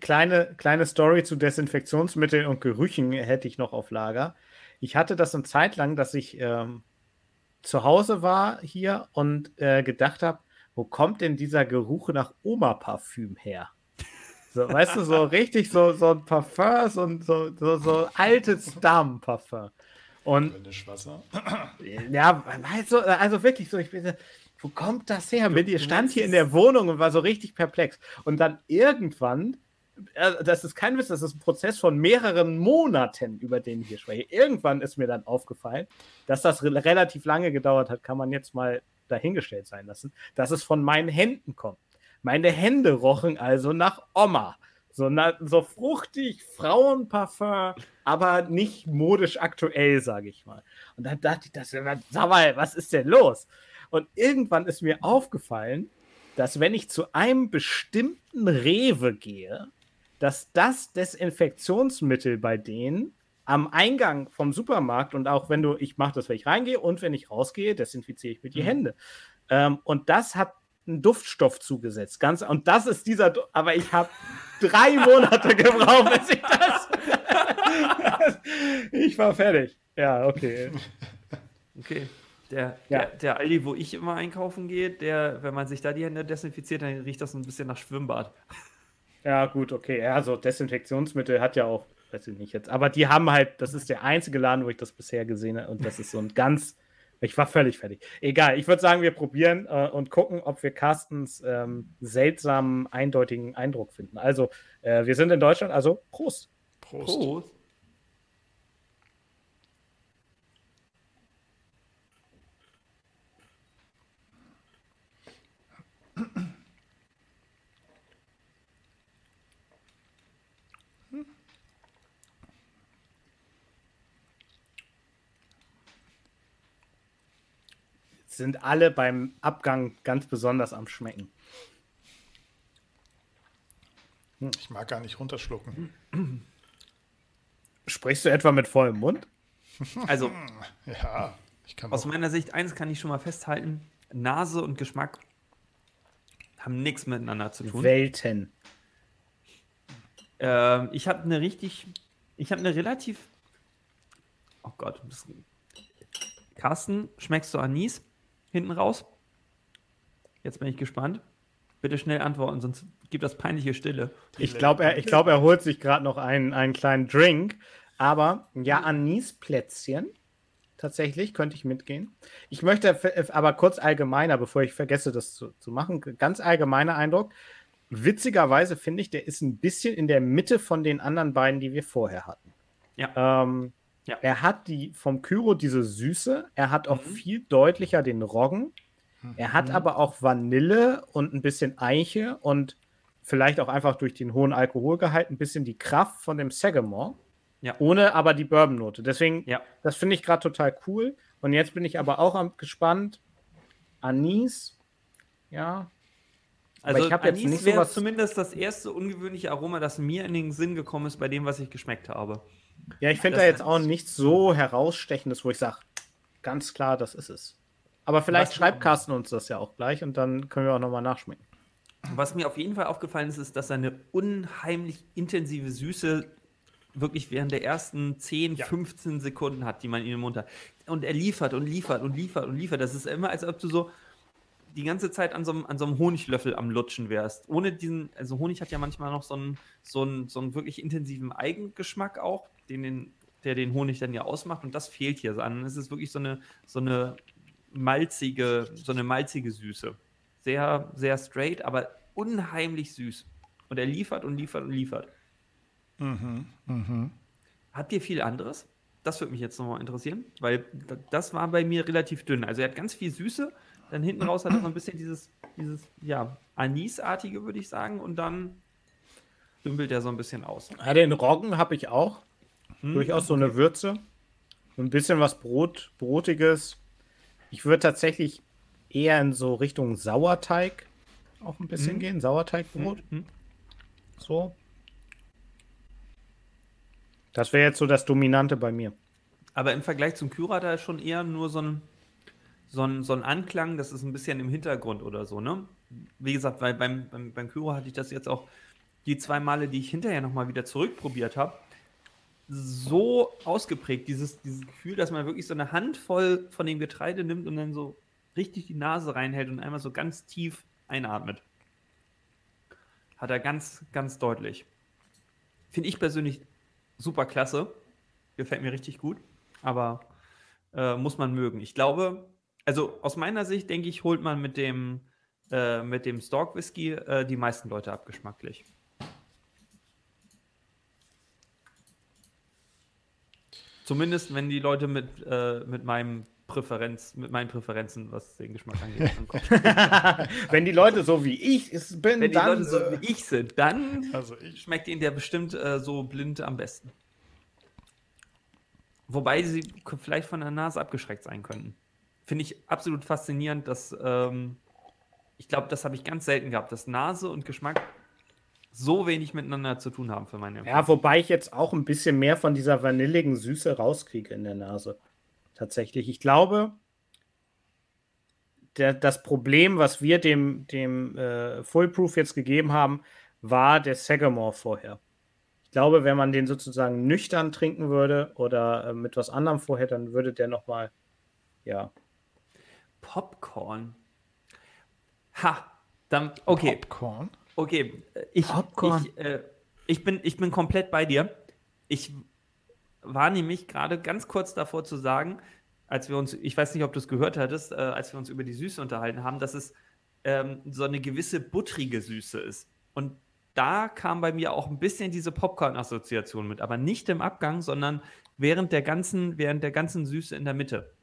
[SPEAKER 1] Kleine, kleine Story zu Desinfektionsmitteln und Gerüchen hätte ich noch auf Lager. Ich hatte das eine Zeit lang, dass ich ähm, zu Hause war hier und äh, gedacht habe, wo kommt denn dieser Geruch nach Oma-Parfüm her? So, weißt du, so richtig so, so ein Parfum, so, so, so, so altes Damenparfum. Und ja, weißt du, also wirklich so, ich bin, wo kommt das her? Mit ihr stand hier in der Wohnung und war so richtig perplex. Und dann irgendwann, äh, das ist kein Witz, das ist ein Prozess von mehreren Monaten, über den ich hier spreche. Irgendwann ist mir dann aufgefallen, dass das re relativ lange gedauert hat, kann man jetzt mal dahingestellt sein lassen, dass es von meinen Händen kommt. Meine Hände rochen also nach Oma. So, na, so fruchtig, Frauenparfum, aber nicht modisch aktuell, sage ich mal. Und dann dachte ich, das, sag mal, was ist denn los? Und irgendwann ist mir aufgefallen, dass wenn ich zu einem bestimmten Rewe gehe, dass das Desinfektionsmittel bei denen am Eingang vom Supermarkt und auch wenn du, ich mache das, wenn ich reingehe und wenn ich rausgehe, desinfiziere ich mir die mhm. Hände. Ähm, und das hat einen Duftstoff zugesetzt. Ganz, und das ist dieser, aber ich habe drei Monate gebraucht, bis ich das. ich war fertig. Ja, okay.
[SPEAKER 2] Okay. Der, ja. der, der, Aldi, wo ich immer einkaufen gehe, der, wenn man sich da die Hände desinfiziert, dann riecht das ein bisschen nach Schwimmbad.
[SPEAKER 1] Ja, gut, okay. Ja, so Desinfektionsmittel hat ja auch weiß ich nicht jetzt. Aber die haben halt, das ist der einzige Laden, wo ich das bisher gesehen habe. Und das ist so ein ganz, ich war völlig fertig. Egal, ich würde sagen, wir probieren äh, und gucken, ob wir Carstens ähm, seltsamen, eindeutigen Eindruck finden. Also, äh, wir sind in Deutschland, also Prost.
[SPEAKER 2] Prost. Prost.
[SPEAKER 1] Sind alle beim Abgang ganz besonders am Schmecken.
[SPEAKER 3] Ich mag gar nicht runterschlucken.
[SPEAKER 1] Sprichst du etwa mit vollem Mund?
[SPEAKER 2] Also,
[SPEAKER 3] Ja, ich kann
[SPEAKER 2] aus
[SPEAKER 3] auch.
[SPEAKER 2] meiner Sicht, eins kann ich schon mal festhalten: Nase und Geschmack haben nichts miteinander zu tun.
[SPEAKER 1] Welten.
[SPEAKER 2] Ähm, ich habe eine richtig, ich habe eine relativ, oh Gott, das, Carsten, schmeckst du Anis hinten raus? Jetzt bin ich gespannt. Bitte schnell antworten, sonst gibt das peinliche Stille.
[SPEAKER 1] Ich glaube, er, ich glaub, er holt sich gerade noch einen, einen kleinen Drink. Aber ja, Anisplätzchen. Tatsächlich, könnte ich mitgehen. Ich möchte aber kurz allgemeiner, bevor ich vergesse, das zu, zu machen, ganz allgemeiner Eindruck. Witzigerweise finde ich, der ist ein bisschen in der Mitte von den anderen beiden, die wir vorher hatten.
[SPEAKER 2] Ja.
[SPEAKER 1] Ähm,
[SPEAKER 2] Ja.
[SPEAKER 1] Er hat die vom Kyro diese Süße, er hat auch
[SPEAKER 2] Mhm.
[SPEAKER 1] viel deutlicher den Roggen. Er hat aber auch Vanille und ein bisschen Eiche und vielleicht auch einfach durch den hohen Alkoholgehalt ein bisschen die Kraft von dem Sagamore.
[SPEAKER 2] Ja.
[SPEAKER 1] Ohne aber die Bourbon-Note. Deswegen,
[SPEAKER 2] Ja.
[SPEAKER 1] das finde ich gerade total cool. Und jetzt bin ich aber auch am, gespannt. Anis, ja. Aber
[SPEAKER 2] Also
[SPEAKER 1] ich hab jetzt
[SPEAKER 2] Anis
[SPEAKER 1] nicht
[SPEAKER 2] wäre
[SPEAKER 1] sowas-
[SPEAKER 2] zumindest das erste ungewöhnliche Aroma, das mir in den Sinn gekommen ist bei dem, was ich geschmeckt habe.
[SPEAKER 1] Ja, ich finde da jetzt auch nichts so herausstechendes, wo ich sage, ganz klar, das ist es. Aber vielleicht
[SPEAKER 2] Was-
[SPEAKER 1] schreibt Carsten uns das ja auch gleich und dann können wir auch nochmal nachschmecken.
[SPEAKER 2] Was mir auf jeden Fall aufgefallen ist, ist, dass er eine unheimlich intensive Süße wirklich während der ersten 10, 15 Sekunden hat, die man in den Mund hat. Und er liefert und liefert und liefert und liefert. Das ist immer, als ob du so die ganze Zeit an so einem, an so einem Honiglöffel am Lutschen wärst. Ohne diesen, also Honig hat ja manchmal noch so einen, so einen, so einen wirklich intensiven Eigengeschmack auch, den, den, der den Honig dann ja ausmacht. Und das fehlt hier. An. Es ist wirklich so eine, so eine malzige, so eine malzige Süße. Sehr, sehr straight, aber unheimlich süß. Und er liefert und liefert und liefert.
[SPEAKER 3] Mhm, mhm.
[SPEAKER 2] Habt ihr viel anderes? Das würde mich jetzt nochmal interessieren, weil das war bei mir relativ dünn. Also er hat ganz viel Süße, dann hinten raus hat er so ein bisschen dieses, dieses ja, Anisartige, würde ich sagen, und dann dümpelt er so ein bisschen aus.
[SPEAKER 1] Ja, den Roggen habe ich auch.
[SPEAKER 2] Hm?
[SPEAKER 1] Durchaus so eine Würze. Ein bisschen was Brot, Brotiges. Ich würde tatsächlich eher in so Richtung Sauerteig auch ein bisschen
[SPEAKER 2] Mhm.
[SPEAKER 1] gehen. Sauerteigbrot.
[SPEAKER 2] Hm?
[SPEAKER 1] So. Das wäre jetzt so das Dominante bei mir.
[SPEAKER 2] Aber im Vergleich zum Kyra da ist schon eher nur so ein, so ein, so ein Anklang, das ist ein bisschen im Hintergrund oder so, ne? Wie gesagt, weil beim, beim, beim Kyra hatte ich das jetzt auch die zwei Male, die ich hinterher nochmal wieder zurückprobiert habe, so ausgeprägt, dieses, dieses Gefühl, dass man wirklich so eine Handvoll von dem Getreide nimmt und dann so richtig die Nase reinhält und einmal so ganz tief einatmet. Hat er ganz, ganz deutlich. Finde ich persönlich super klasse. Gefällt mir richtig gut. Aber äh, muss man mögen. Ich glaube, also aus meiner Sicht denke ich, holt man mit dem, äh, mit dem Stork Whisky äh, die meisten Leute abgeschmacklich. Zumindest wenn die Leute mit, äh, mit meinem Präferenz, mit meinen Präferenzen, was den Geschmack angeht, ankommen.
[SPEAKER 1] Wenn die Leute so wie ich bin,
[SPEAKER 2] Wenn die
[SPEAKER 1] dann.
[SPEAKER 2] Leute so
[SPEAKER 1] äh,
[SPEAKER 2] wie ich sind, dann
[SPEAKER 3] Also ich.
[SPEAKER 2] schmeckt ihnen der bestimmt äh, so blind am besten. Wobei sie vielleicht von der Nase abgeschreckt sein könnten. Finde ich absolut faszinierend, dass ähm, ich glaube, das habe ich ganz selten gehabt, dass Nase und Geschmack so wenig miteinander zu tun haben für meine
[SPEAKER 1] Ja, wobei ich jetzt auch ein bisschen mehr von dieser vanilligen Süße rauskriege in der Nase. Tatsächlich. Ich glaube, der, das Problem, was wir dem, dem äh, Fullproof jetzt gegeben haben, war der Sagamore vorher. Ich glaube, wenn man den sozusagen nüchtern trinken würde oder äh, mit was anderem vorher, dann würde der nochmal, ja.
[SPEAKER 2] Popcorn. Ha, dann okay.
[SPEAKER 3] Popcorn.
[SPEAKER 2] Okay, äh, ich, ich, äh, ich, bin, ich bin komplett bei dir. Ich war nämlich gerade ganz kurz davor zu sagen, als wir uns, ich weiß nicht, ob du es gehört hattest, äh, als wir uns über die Süße unterhalten haben, dass es ähm, so eine gewisse buttrige Süße ist. Und da kam bei mir auch ein bisschen diese Popcorn-Assoziation mit, aber nicht im Abgang, sondern während der ganzen, während der ganzen Süße in der Mitte.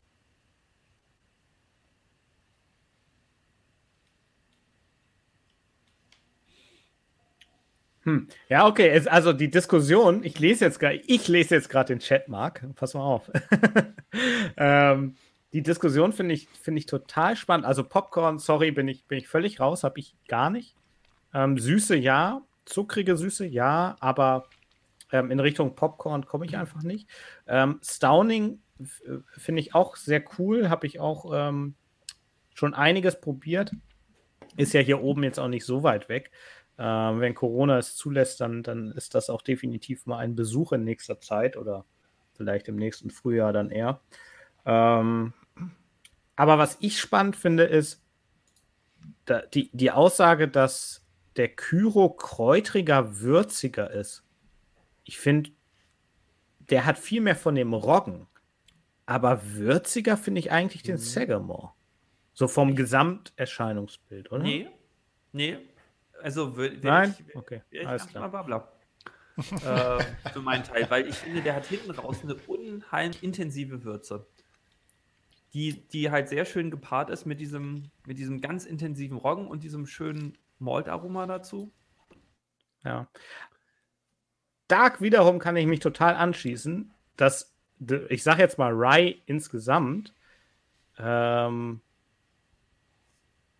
[SPEAKER 1] Hm. Ja, okay. Also die Diskussion, ich lese jetzt gerade, ich lese jetzt gerade den Chat, Marc. Pass mal auf. ähm, die Diskussion finde ich, find ich total spannend. Also Popcorn, sorry, bin ich, bin ich völlig raus, habe ich gar nicht. Ähm, Süße ja, zuckrige Süße ja, aber ähm, in Richtung Popcorn komme ich einfach nicht. Ähm, Stowning finde ich auch sehr cool, habe ich auch ähm, schon einiges probiert. Ist ja hier oben jetzt auch nicht so weit weg. Ähm, wenn Corona es zulässt, dann, dann ist das auch definitiv mal ein Besuch in nächster Zeit oder vielleicht im nächsten Frühjahr dann eher. Ähm, aber was ich spannend finde, ist da, die, die Aussage, dass der Kyro kräutriger, würziger ist. Ich finde, der hat viel mehr von dem Roggen. Aber würziger finde ich eigentlich den mhm. Sagamore. So vom Gesamterscheinungsbild, oder?
[SPEAKER 2] Nee. Nee. Also,
[SPEAKER 1] Nein? Ich, okay.
[SPEAKER 2] Ich Alles klar. Mal bla äh, für meinen Teil, weil ich finde, der hat hinten raus eine unheimlich intensive Würze. Die, die halt sehr schön gepaart ist mit diesem, mit diesem ganz intensiven Roggen und diesem schönen Malt-Aroma dazu.
[SPEAKER 1] Ja. Dark wiederum kann ich mich total anschließen, dass, ich sage jetzt mal, Rye insgesamt ähm,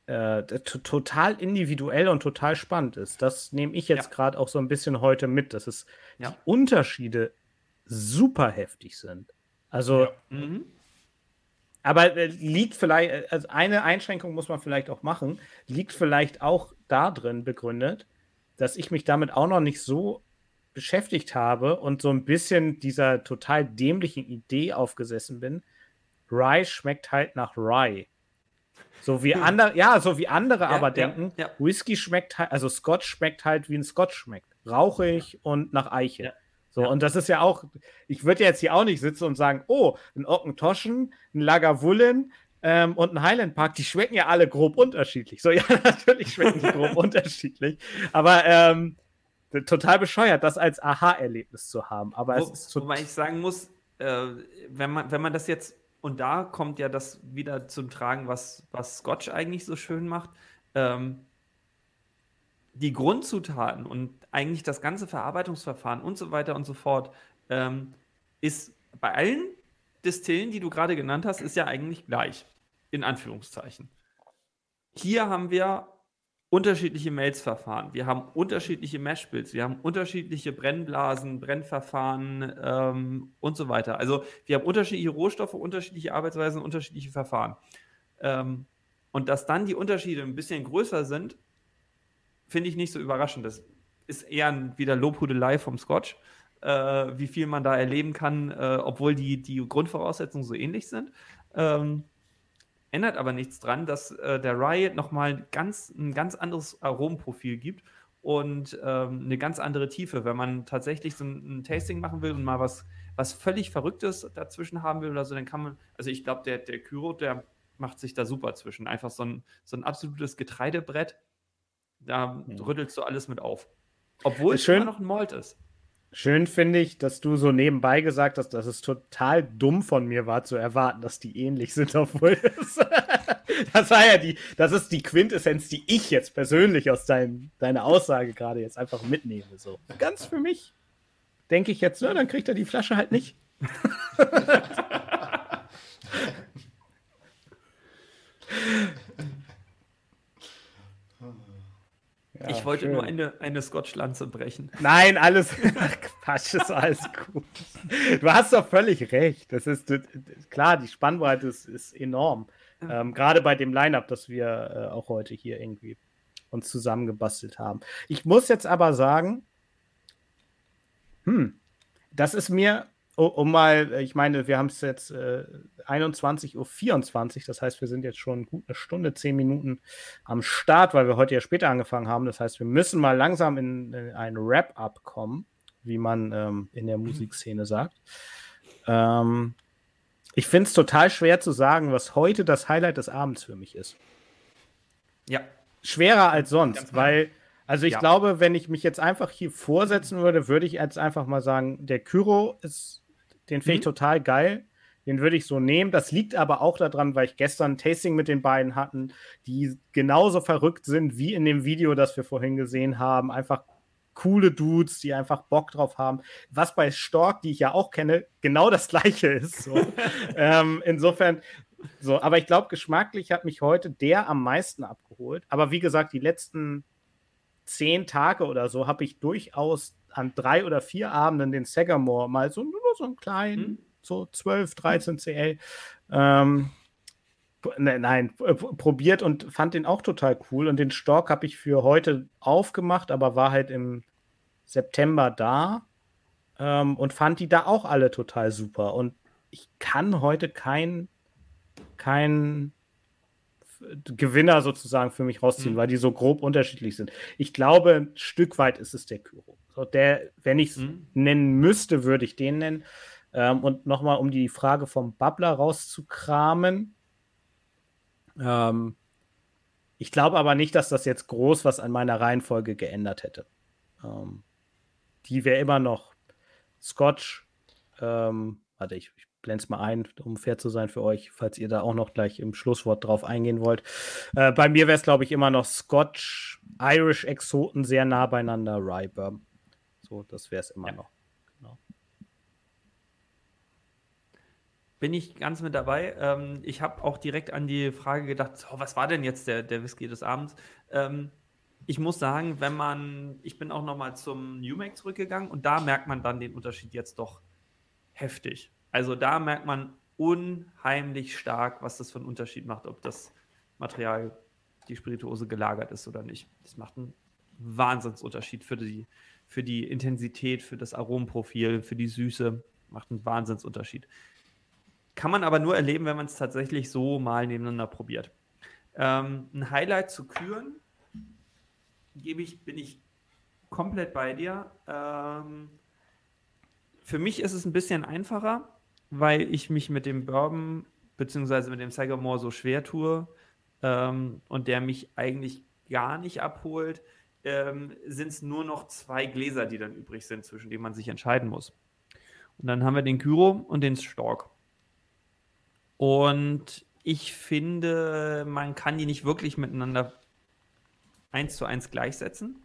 [SPEAKER 1] äh, total individuell und total spannend ist. Das nehme ich jetzt ja. gerade auch so ein bisschen heute mit, dass es ja. die Unterschiede super heftig sind. Also, ja. mhm. aber äh, liegt vielleicht, äh, also eine Einschränkung muss man vielleicht auch machen, liegt vielleicht auch da drin begründet, dass ich mich damit auch noch nicht so beschäftigt habe und so ein bisschen dieser total dämlichen Idee aufgesessen bin. Rye schmeckt halt nach Rye. So wie hm. andere, ja, so wie andere ja, aber ja, denken, ja. Whisky schmeckt halt, also Scotch schmeckt halt, wie ein Scotch schmeckt. Rauchig und nach Eiche. So, und das ist ja auch, ich würde jetzt hier auch nicht sitzen und sagen, oh, ein Ockentoschen, ein Lagavulin ähm, und ein Highland Park, die schmecken ja alle grob unterschiedlich. So, ja, natürlich schmecken die grob unterschiedlich. Aber ähm, total bescheuert, das als Aha-Erlebnis zu haben. Aber Wo, es ist
[SPEAKER 2] Wobei ich sagen muss, äh, wenn, man, wenn man das jetzt und da kommt ja das wieder zum Tragen, was, was Scotch eigentlich so schön macht. Ähm, die Grundzutaten und eigentlich das ganze Verarbeitungsverfahren und so weiter und so fort ähm, ist bei allen Distillen, die du gerade genannt hast, ist ja eigentlich gleich. In Anführungszeichen. Hier haben wir unterschiedliche Melzverfahren, wir haben unterschiedliche Mashbills, wir haben unterschiedliche Brennblasen, Brennverfahren ähm, und so weiter. Also wir haben unterschiedliche Rohstoffe, unterschiedliche Arbeitsweisen, unterschiedliche Verfahren. Ähm, und dass dann die Unterschiede ein bisschen größer sind, finde ich nicht so überraschend. Das ist eher wieder Lobhudelei vom Scotch, äh, wie viel man da erleben kann, äh, obwohl die, die Grundvoraussetzungen so ähnlich sind. Ähm, Ändert aber nichts dran, dass äh, der Riot nochmal ganz, ein ganz anderes Aromenprofil gibt und ähm, eine ganz andere Tiefe. Wenn man tatsächlich so ein, ein, Tasting machen will und mal was, was völlig Verrücktes dazwischen haben will oder so, dann kann man, also ich glaube, der, der Kyro, der macht sich da super zwischen. Einfach so ein, so ein absolutes Getreidebrett. Da mhm. rüttelst du alles mit auf. Obwohl es immer noch ein Malt ist.
[SPEAKER 1] Schön finde ich, dass du so nebenbei gesagt hast, dass es total dumm von mir war zu erwarten, dass die ähnlich sind, obwohl das, das war ja die, das ist die Quintessenz, die ich jetzt persönlich aus dein, deiner Aussage gerade jetzt einfach mitnehme. So ganz für mich denke ich jetzt, na, dann kriegt er die Flasche halt nicht.
[SPEAKER 2] Ja, ich wollte schön. nur eine, eine Scotch-Lanze brechen.
[SPEAKER 1] Nein, alles. Quatsch, ist alles gut. Du hast doch völlig recht. Das ist klar, die Spannweite ist, ist enorm. Ähm, Gerade bei dem Line-Up, das wir äh, auch heute hier irgendwie uns zusammengebastelt haben. Ich muss jetzt aber sagen, das ist mir um mal, ich meine, wir haben es jetzt äh, 21.24 Uhr, das heißt, wir sind jetzt schon gut eine Stunde, zehn Minuten am Start, weil wir heute ja später angefangen haben. Das heißt, wir müssen mal langsam in, in ein Wrap-up kommen, wie man ähm, in der Musikszene sagt. Ähm, ich finde es total schwer zu sagen, was heute das Highlight des Abends für mich ist.
[SPEAKER 2] Ja.
[SPEAKER 1] Schwerer als sonst, weil also ich ja. glaube, wenn ich mich jetzt einfach hier vorsetzen würde, würde ich jetzt einfach mal sagen, der Kyro ist den finde ich mhm. total geil. Den würde ich so nehmen. Das liegt aber auch daran, weil ich gestern ein Tasting mit den beiden hatten, die genauso verrückt sind wie in dem Video, das wir vorhin gesehen haben. Einfach coole Dudes, die einfach Bock drauf haben. Was bei Stork, die ich ja auch kenne, genau das gleiche ist. So. ähm, insofern So, aber ich glaube, geschmacklich hat mich heute der am meisten abgeholt. Aber wie gesagt, die letzten zehn Tage oder so habe ich durchaus an drei oder vier Abenden den Sagamore mal so nur so einen kleinen, hm? so 12, 13 CL. Ähm, ne, nein, probiert und fand den auch total cool. Und den Stork habe ich für heute aufgemacht, aber war halt im September da ähm, und fand die da auch alle total super. Und ich kann heute kein, kein Gewinner sozusagen für mich rausziehen, mhm. weil die so grob unterschiedlich sind. Ich glaube, ein Stück weit ist es der Kyro. So der, wenn ich es mhm. nennen müsste, würde ich den nennen. Ähm, und nochmal, um die Frage vom Babbler rauszukramen. Ähm, ich glaube aber nicht, dass das jetzt groß was an meiner Reihenfolge geändert hätte. Ähm, die wäre immer noch Scotch. Ähm, warte, ich, ich blende es mal ein, um fair zu sein für euch, falls ihr da auch noch gleich im Schlusswort drauf eingehen wollt. Äh, bei mir wäre es, glaube ich, immer noch Scotch, Irish Exoten sehr nah beieinander, Rye Bourbon. So, das wäre es immer ja. noch. Genau.
[SPEAKER 2] Bin ich ganz mit dabei. Ähm, ich habe auch direkt an die Frage gedacht, so, was war denn jetzt der, der Whisky des Abends? Ähm, ich muss sagen, wenn man, ich bin auch noch mal zum New Make zurückgegangen und da merkt man dann den Unterschied jetzt doch heftig. Also da merkt man unheimlich stark, was das für einen Unterschied macht, ob das Material, die Spirituose gelagert ist oder nicht. Das macht einen Wahnsinnsunterschied für die, für die Intensität, für das Aromenprofil, für die Süße. Macht einen Wahnsinnsunterschied. Kann man aber nur erleben, wenn man es tatsächlich so mal nebeneinander probiert. Ähm, ein Highlight zu küren, gebe ich, bin ich komplett bei dir. Ähm, für mich ist es ein bisschen einfacher, weil ich mich mit dem Bourbon beziehungsweise mit dem Sagamore so schwer tue ähm, und der mich eigentlich gar nicht abholt, ähm, sind es nur noch zwei Gläser, die dann übrig sind, zwischen denen man sich entscheiden muss. Und dann haben wir den Kyro und den Stork. Und ich finde, man kann die nicht wirklich miteinander eins zu eins gleichsetzen.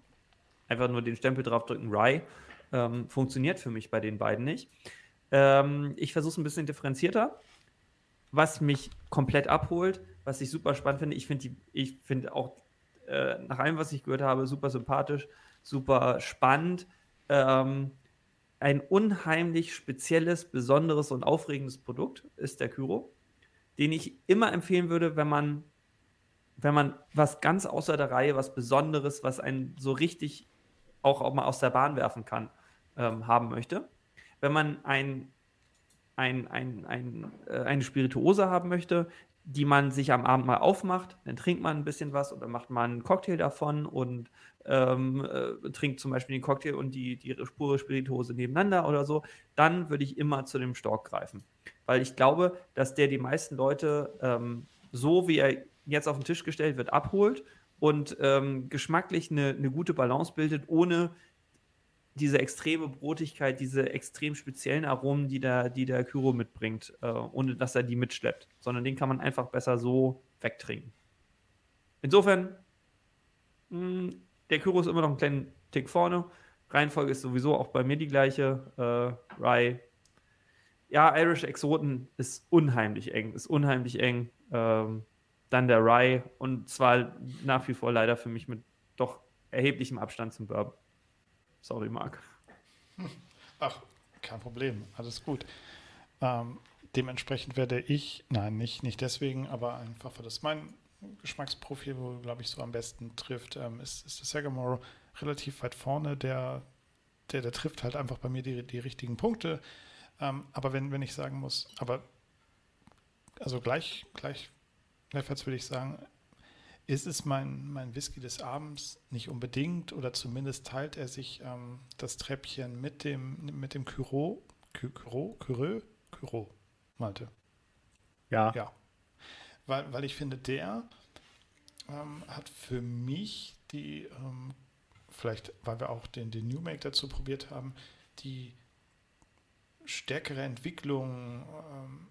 [SPEAKER 2] Einfach nur den Stempel draufdrücken, Rye. Ähm, funktioniert für mich bei den beiden nicht. Ähm, ich versuche es ein bisschen differenzierter, was mich komplett abholt, was ich super spannend finde. Ich finde ich finde auch äh, nach allem, was ich gehört habe, super sympathisch, super spannend. Ähm, ein unheimlich spezielles, besonderes und aufregendes Produkt ist der Kyro, den ich immer empfehlen würde, wenn man, wenn man was ganz außer der Reihe, was Besonderes, was einen so richtig auch, auch mal aus der Bahn werfen kann, ähm, haben möchte wenn man ein, ein, ein, ein, äh, eine Spirituose haben möchte, die man sich am Abend mal aufmacht, dann trinkt man ein bisschen was oder macht man einen Cocktail davon und ähm, äh, trinkt zum Beispiel den Cocktail und die, die Spure Spirituose nebeneinander oder so, dann würde ich immer zu dem Stork greifen. Weil ich glaube, dass der die meisten Leute ähm, so, wie er jetzt auf den Tisch gestellt wird, abholt und ähm, geschmacklich eine, eine gute Balance bildet, ohne diese extreme Brotigkeit, diese extrem speziellen Aromen, die der, die der Kyro mitbringt, äh, ohne dass er die mitschleppt, sondern den kann man einfach besser so wegtrinken. Insofern, mh, hm, der Kyro ist immer noch einen kleinen Tick vorne. Reihenfolge ist sowieso auch bei mir die gleiche. Äh, Rye. Ja, Irish Exoten ist unheimlich eng, ist unheimlich eng. Ähm, dann der Rye und zwar nach wie vor leider für mich mit doch erheblichem Abstand zum Bourbon. Sorry, Marc.
[SPEAKER 3] Ach, kein Problem, alles gut. Ähm, dementsprechend werde ich, nein, nicht, nicht deswegen, aber einfach, weil das mein Geschmacksprofil, wo, glaube ich, so am besten trifft, ähm, ist, ist der Sagamore relativ weit vorne. Der, der, der trifft halt einfach bei mir die, die richtigen Punkte. Ähm, aber wenn, wenn ich sagen muss, aber also gleich, gleich, gleichfalls würde ich sagen, ist es mein, mein Whisky des Abends nicht unbedingt oder zumindest teilt er sich ähm, das Treppchen mit dem, mit dem Kyro, Kyro, Kyro, Kyro, Malte.
[SPEAKER 1] Ja.
[SPEAKER 3] Ja. Weil, weil ich finde, der ähm, hat für mich die, ähm, vielleicht weil wir auch den, den New Make dazu probiert haben, die stärkere Entwicklung ähm,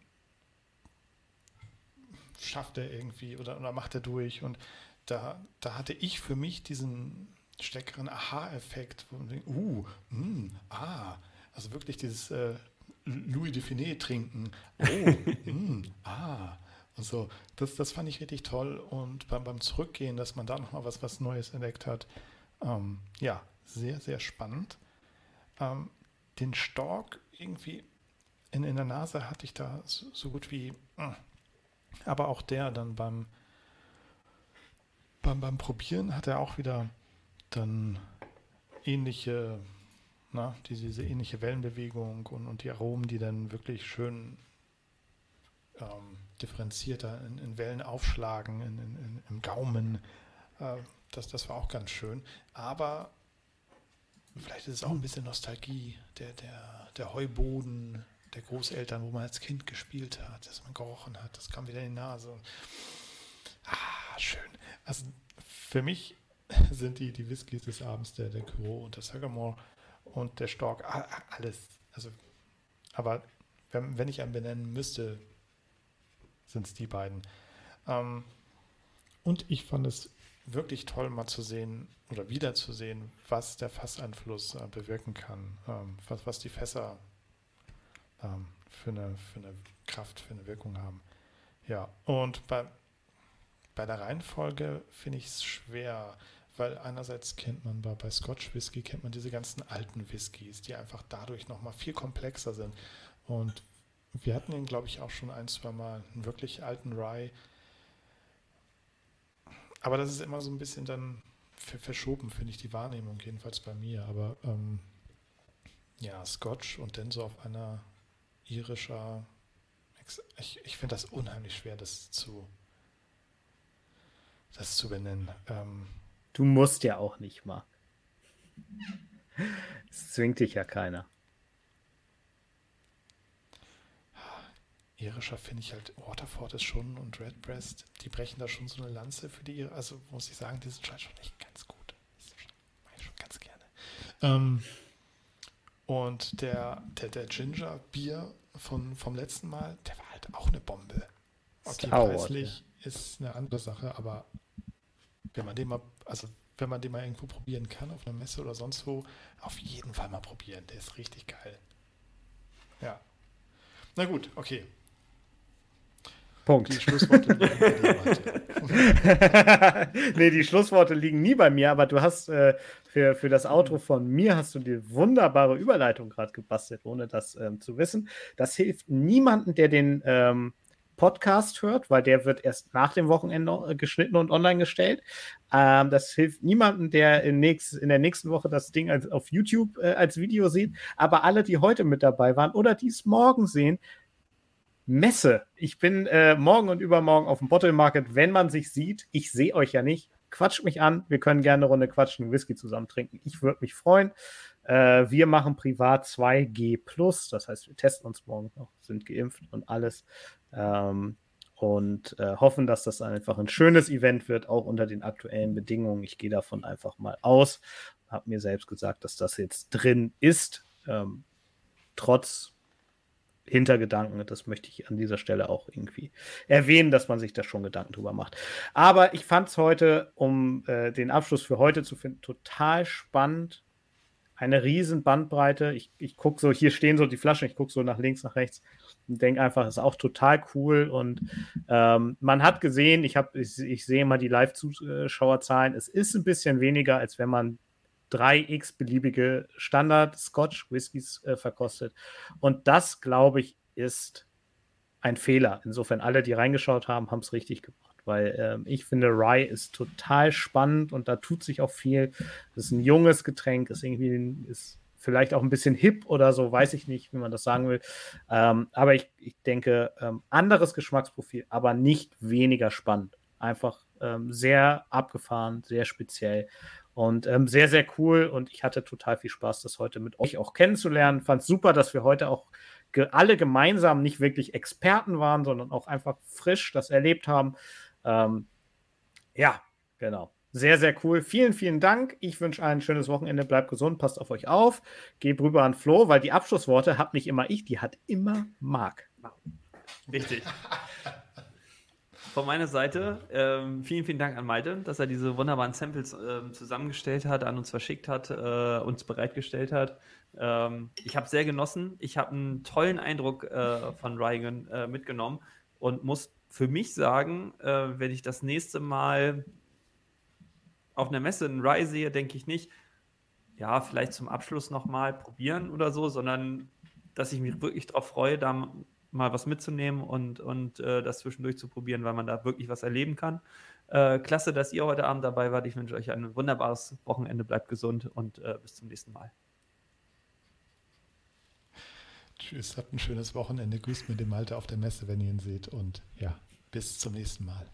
[SPEAKER 3] schafft er irgendwie oder, oder macht er durch. Und da, da hatte ich für mich diesen stärkeren Aha-Effekt, wo man denkt, uh, mh, hm, ah, also wirklich dieses äh, Louis de Finet trinken. Oh, mh, hm, ah. Also das, das fand ich richtig toll und beim, beim Zurückgehen, dass man da nochmal was, was Neues entdeckt hat, ähm, ja, sehr, sehr spannend. Ähm, den Stork irgendwie in, in der Nase hatte ich da so, so gut wie, äh, aber auch der dann beim, beim, beim Probieren hat er auch wieder dann ähnliche, na, diese, diese ähnliche Wellenbewegung und, und die Aromen, die dann wirklich schön ähm, differenzierter in, in, Wellen aufschlagen, in, in, im Gaumen. Äh, das, das war auch ganz schön. Aber vielleicht ist es auch ein bisschen Nostalgie, der, der, der Heuboden der Großeltern, wo man als Kind gespielt hat, dass man gerochen hat, das kam wieder in die Nase. Ah, schön. Also für mich sind die, die Whiskys des Abends der, der Kuro und der Sagamore und der Stork, alles. Also, aber wenn, wenn ich einen benennen müsste, sind es die beiden. Ähm, und ich fand es wirklich toll, mal zu sehen oder wieder zu sehen, was der Fasseinfluss äh, bewirken kann, ähm, was, was die Fässer ähm, für, eine, für eine Kraft, für eine Wirkung haben. Ja, und bei, bei der Reihenfolge finde ich es schwer, weil einerseits kennt man bei, bei Scotch Whisky, kennt man diese ganzen alten Whiskys, die einfach dadurch nochmal viel komplexer sind. Und wir hatten ihn, glaube ich, auch schon ein, zwei Mal, einen wirklich alten Rye. Aber das ist immer so ein bisschen dann verschoben, finde ich, die Wahrnehmung, jedenfalls bei mir. Aber ähm, ja, Scotch und dann so auf einer irischer. Ich, ich finde das unheimlich schwer, das zu, das zu benennen. Ähm,
[SPEAKER 1] du musst ja auch nicht, Marc. Es zwingt dich ja keiner.
[SPEAKER 3] irischer finde ich halt, Waterford ist schon und Redbreast, die brechen da schon so eine Lanze für die, also muss ich sagen, die sind schon echt ganz gut. Das mache ich schon ganz gerne. Ähm, und der, der, der Ginger Bier von, vom letzten Mal, der war halt auch eine Bombe. Okay, Star preislich ja. ist eine andere Sache, aber wenn man den mal, also wenn man den mal irgendwo probieren kann, auf einer Messe oder sonst wo, auf jeden Fall mal probieren. Der ist richtig geil. Ja. Na gut, okay.
[SPEAKER 1] Punkt. Die Schlussworte liegen Nee, die Schlussworte liegen nie bei mir, aber du hast äh, für, für das Outro von mir hast du die wunderbare Überleitung gerade gebastelt, ohne das ähm, zu wissen. Das hilft niemandem, der den ähm, Podcast hört, weil der wird erst nach dem Wochenende äh, geschnitten und online gestellt. Ähm, das hilft niemandem, der in, nächst, in, der nächsten Woche das Ding als, auf YouTube äh, als Video sieht. Aber alle, die heute mit dabei waren oder die es morgen sehen, Messe. Ich bin äh, morgen und übermorgen auf dem Bottle Market, wenn man sich sieht. Ich sehe euch ja nicht. Quatscht mich an. Wir können gerne eine Runde quatschen und Whisky zusammen trinken. Ich würde mich freuen. Äh, wir machen privat 2G. Das heißt, wir testen uns morgen noch, sind geimpft und alles. Ähm, und äh, hoffen, dass das einfach ein schönes Event wird, auch unter den aktuellen Bedingungen. Ich gehe davon einfach mal aus. Habe mir selbst gesagt, dass das jetzt drin ist. Ähm, trotz Hintergedanken. Das möchte ich an dieser Stelle auch irgendwie erwähnen, dass man sich da schon Gedanken drüber macht. Aber ich fand es heute, um äh, den Abschluss für heute zu finden, total spannend. Eine riesen Bandbreite. Ich, ich gucke so, hier stehen so die Flaschen, ich gucke so nach links, nach rechts und denke einfach, ist auch total cool. Und ähm, man hat gesehen, ich, ich, ich sehe mal die Live-Zuschauerzahlen, es ist ein bisschen weniger, als wenn man drei x beliebige Standard-Scotch-Whiskys äh, verkostet. Und das, glaube ich, ist ein Fehler. Insofern, alle, die reingeschaut haben, haben es richtig gemacht. Weil ähm, ich finde, Rye ist total spannend und da tut sich auch viel. Das ist ein junges Getränk, ist irgendwie ist vielleicht auch ein bisschen hip oder so, weiß ich nicht, wie man das sagen will. Ähm, aber ich, ich denke, ähm, anderes Geschmacksprofil, aber nicht weniger spannend. Einfach ähm, sehr abgefahren, sehr speziell. Und ähm, sehr, sehr cool. Und ich hatte total viel Spaß, das heute mit euch auch kennenzulernen. Fand super, dass wir heute auch ge alle gemeinsam nicht wirklich Experten waren, sondern auch einfach frisch das erlebt haben. Ähm, ja, genau. Sehr, sehr cool. Vielen, vielen Dank. Ich wünsche ein schönes Wochenende. Bleibt gesund, passt auf euch auf. Gebt rüber an Flo, weil die Abschlussworte hat nicht immer ich, die hat immer Marc.
[SPEAKER 2] Richtig. Von meiner Seite ähm, vielen, vielen Dank an Malte, dass er diese wunderbaren Samples äh, zusammengestellt hat, an uns verschickt hat, äh, uns bereitgestellt hat. Ähm, ich habe sehr genossen. Ich habe einen tollen Eindruck äh, von Ryan äh, mitgenommen und muss für mich sagen, äh, wenn ich das nächste Mal auf einer Messe einen Rye sehe, denke ich nicht, ja, vielleicht zum Abschluss nochmal probieren oder so, sondern dass ich mich wirklich darauf freue, da mal was mitzunehmen und, und äh, das zwischendurch zu probieren, weil man da wirklich was erleben kann. Äh, klasse, dass ihr heute Abend dabei wart. Ich wünsche euch ein wunderbares Wochenende. Bleibt gesund und äh, bis zum nächsten Mal.
[SPEAKER 3] Tschüss, habt ein schönes Wochenende. Grüßt mit dem Malte auf der Messe, wenn ihr ihn seht. Und ja, bis zum nächsten Mal.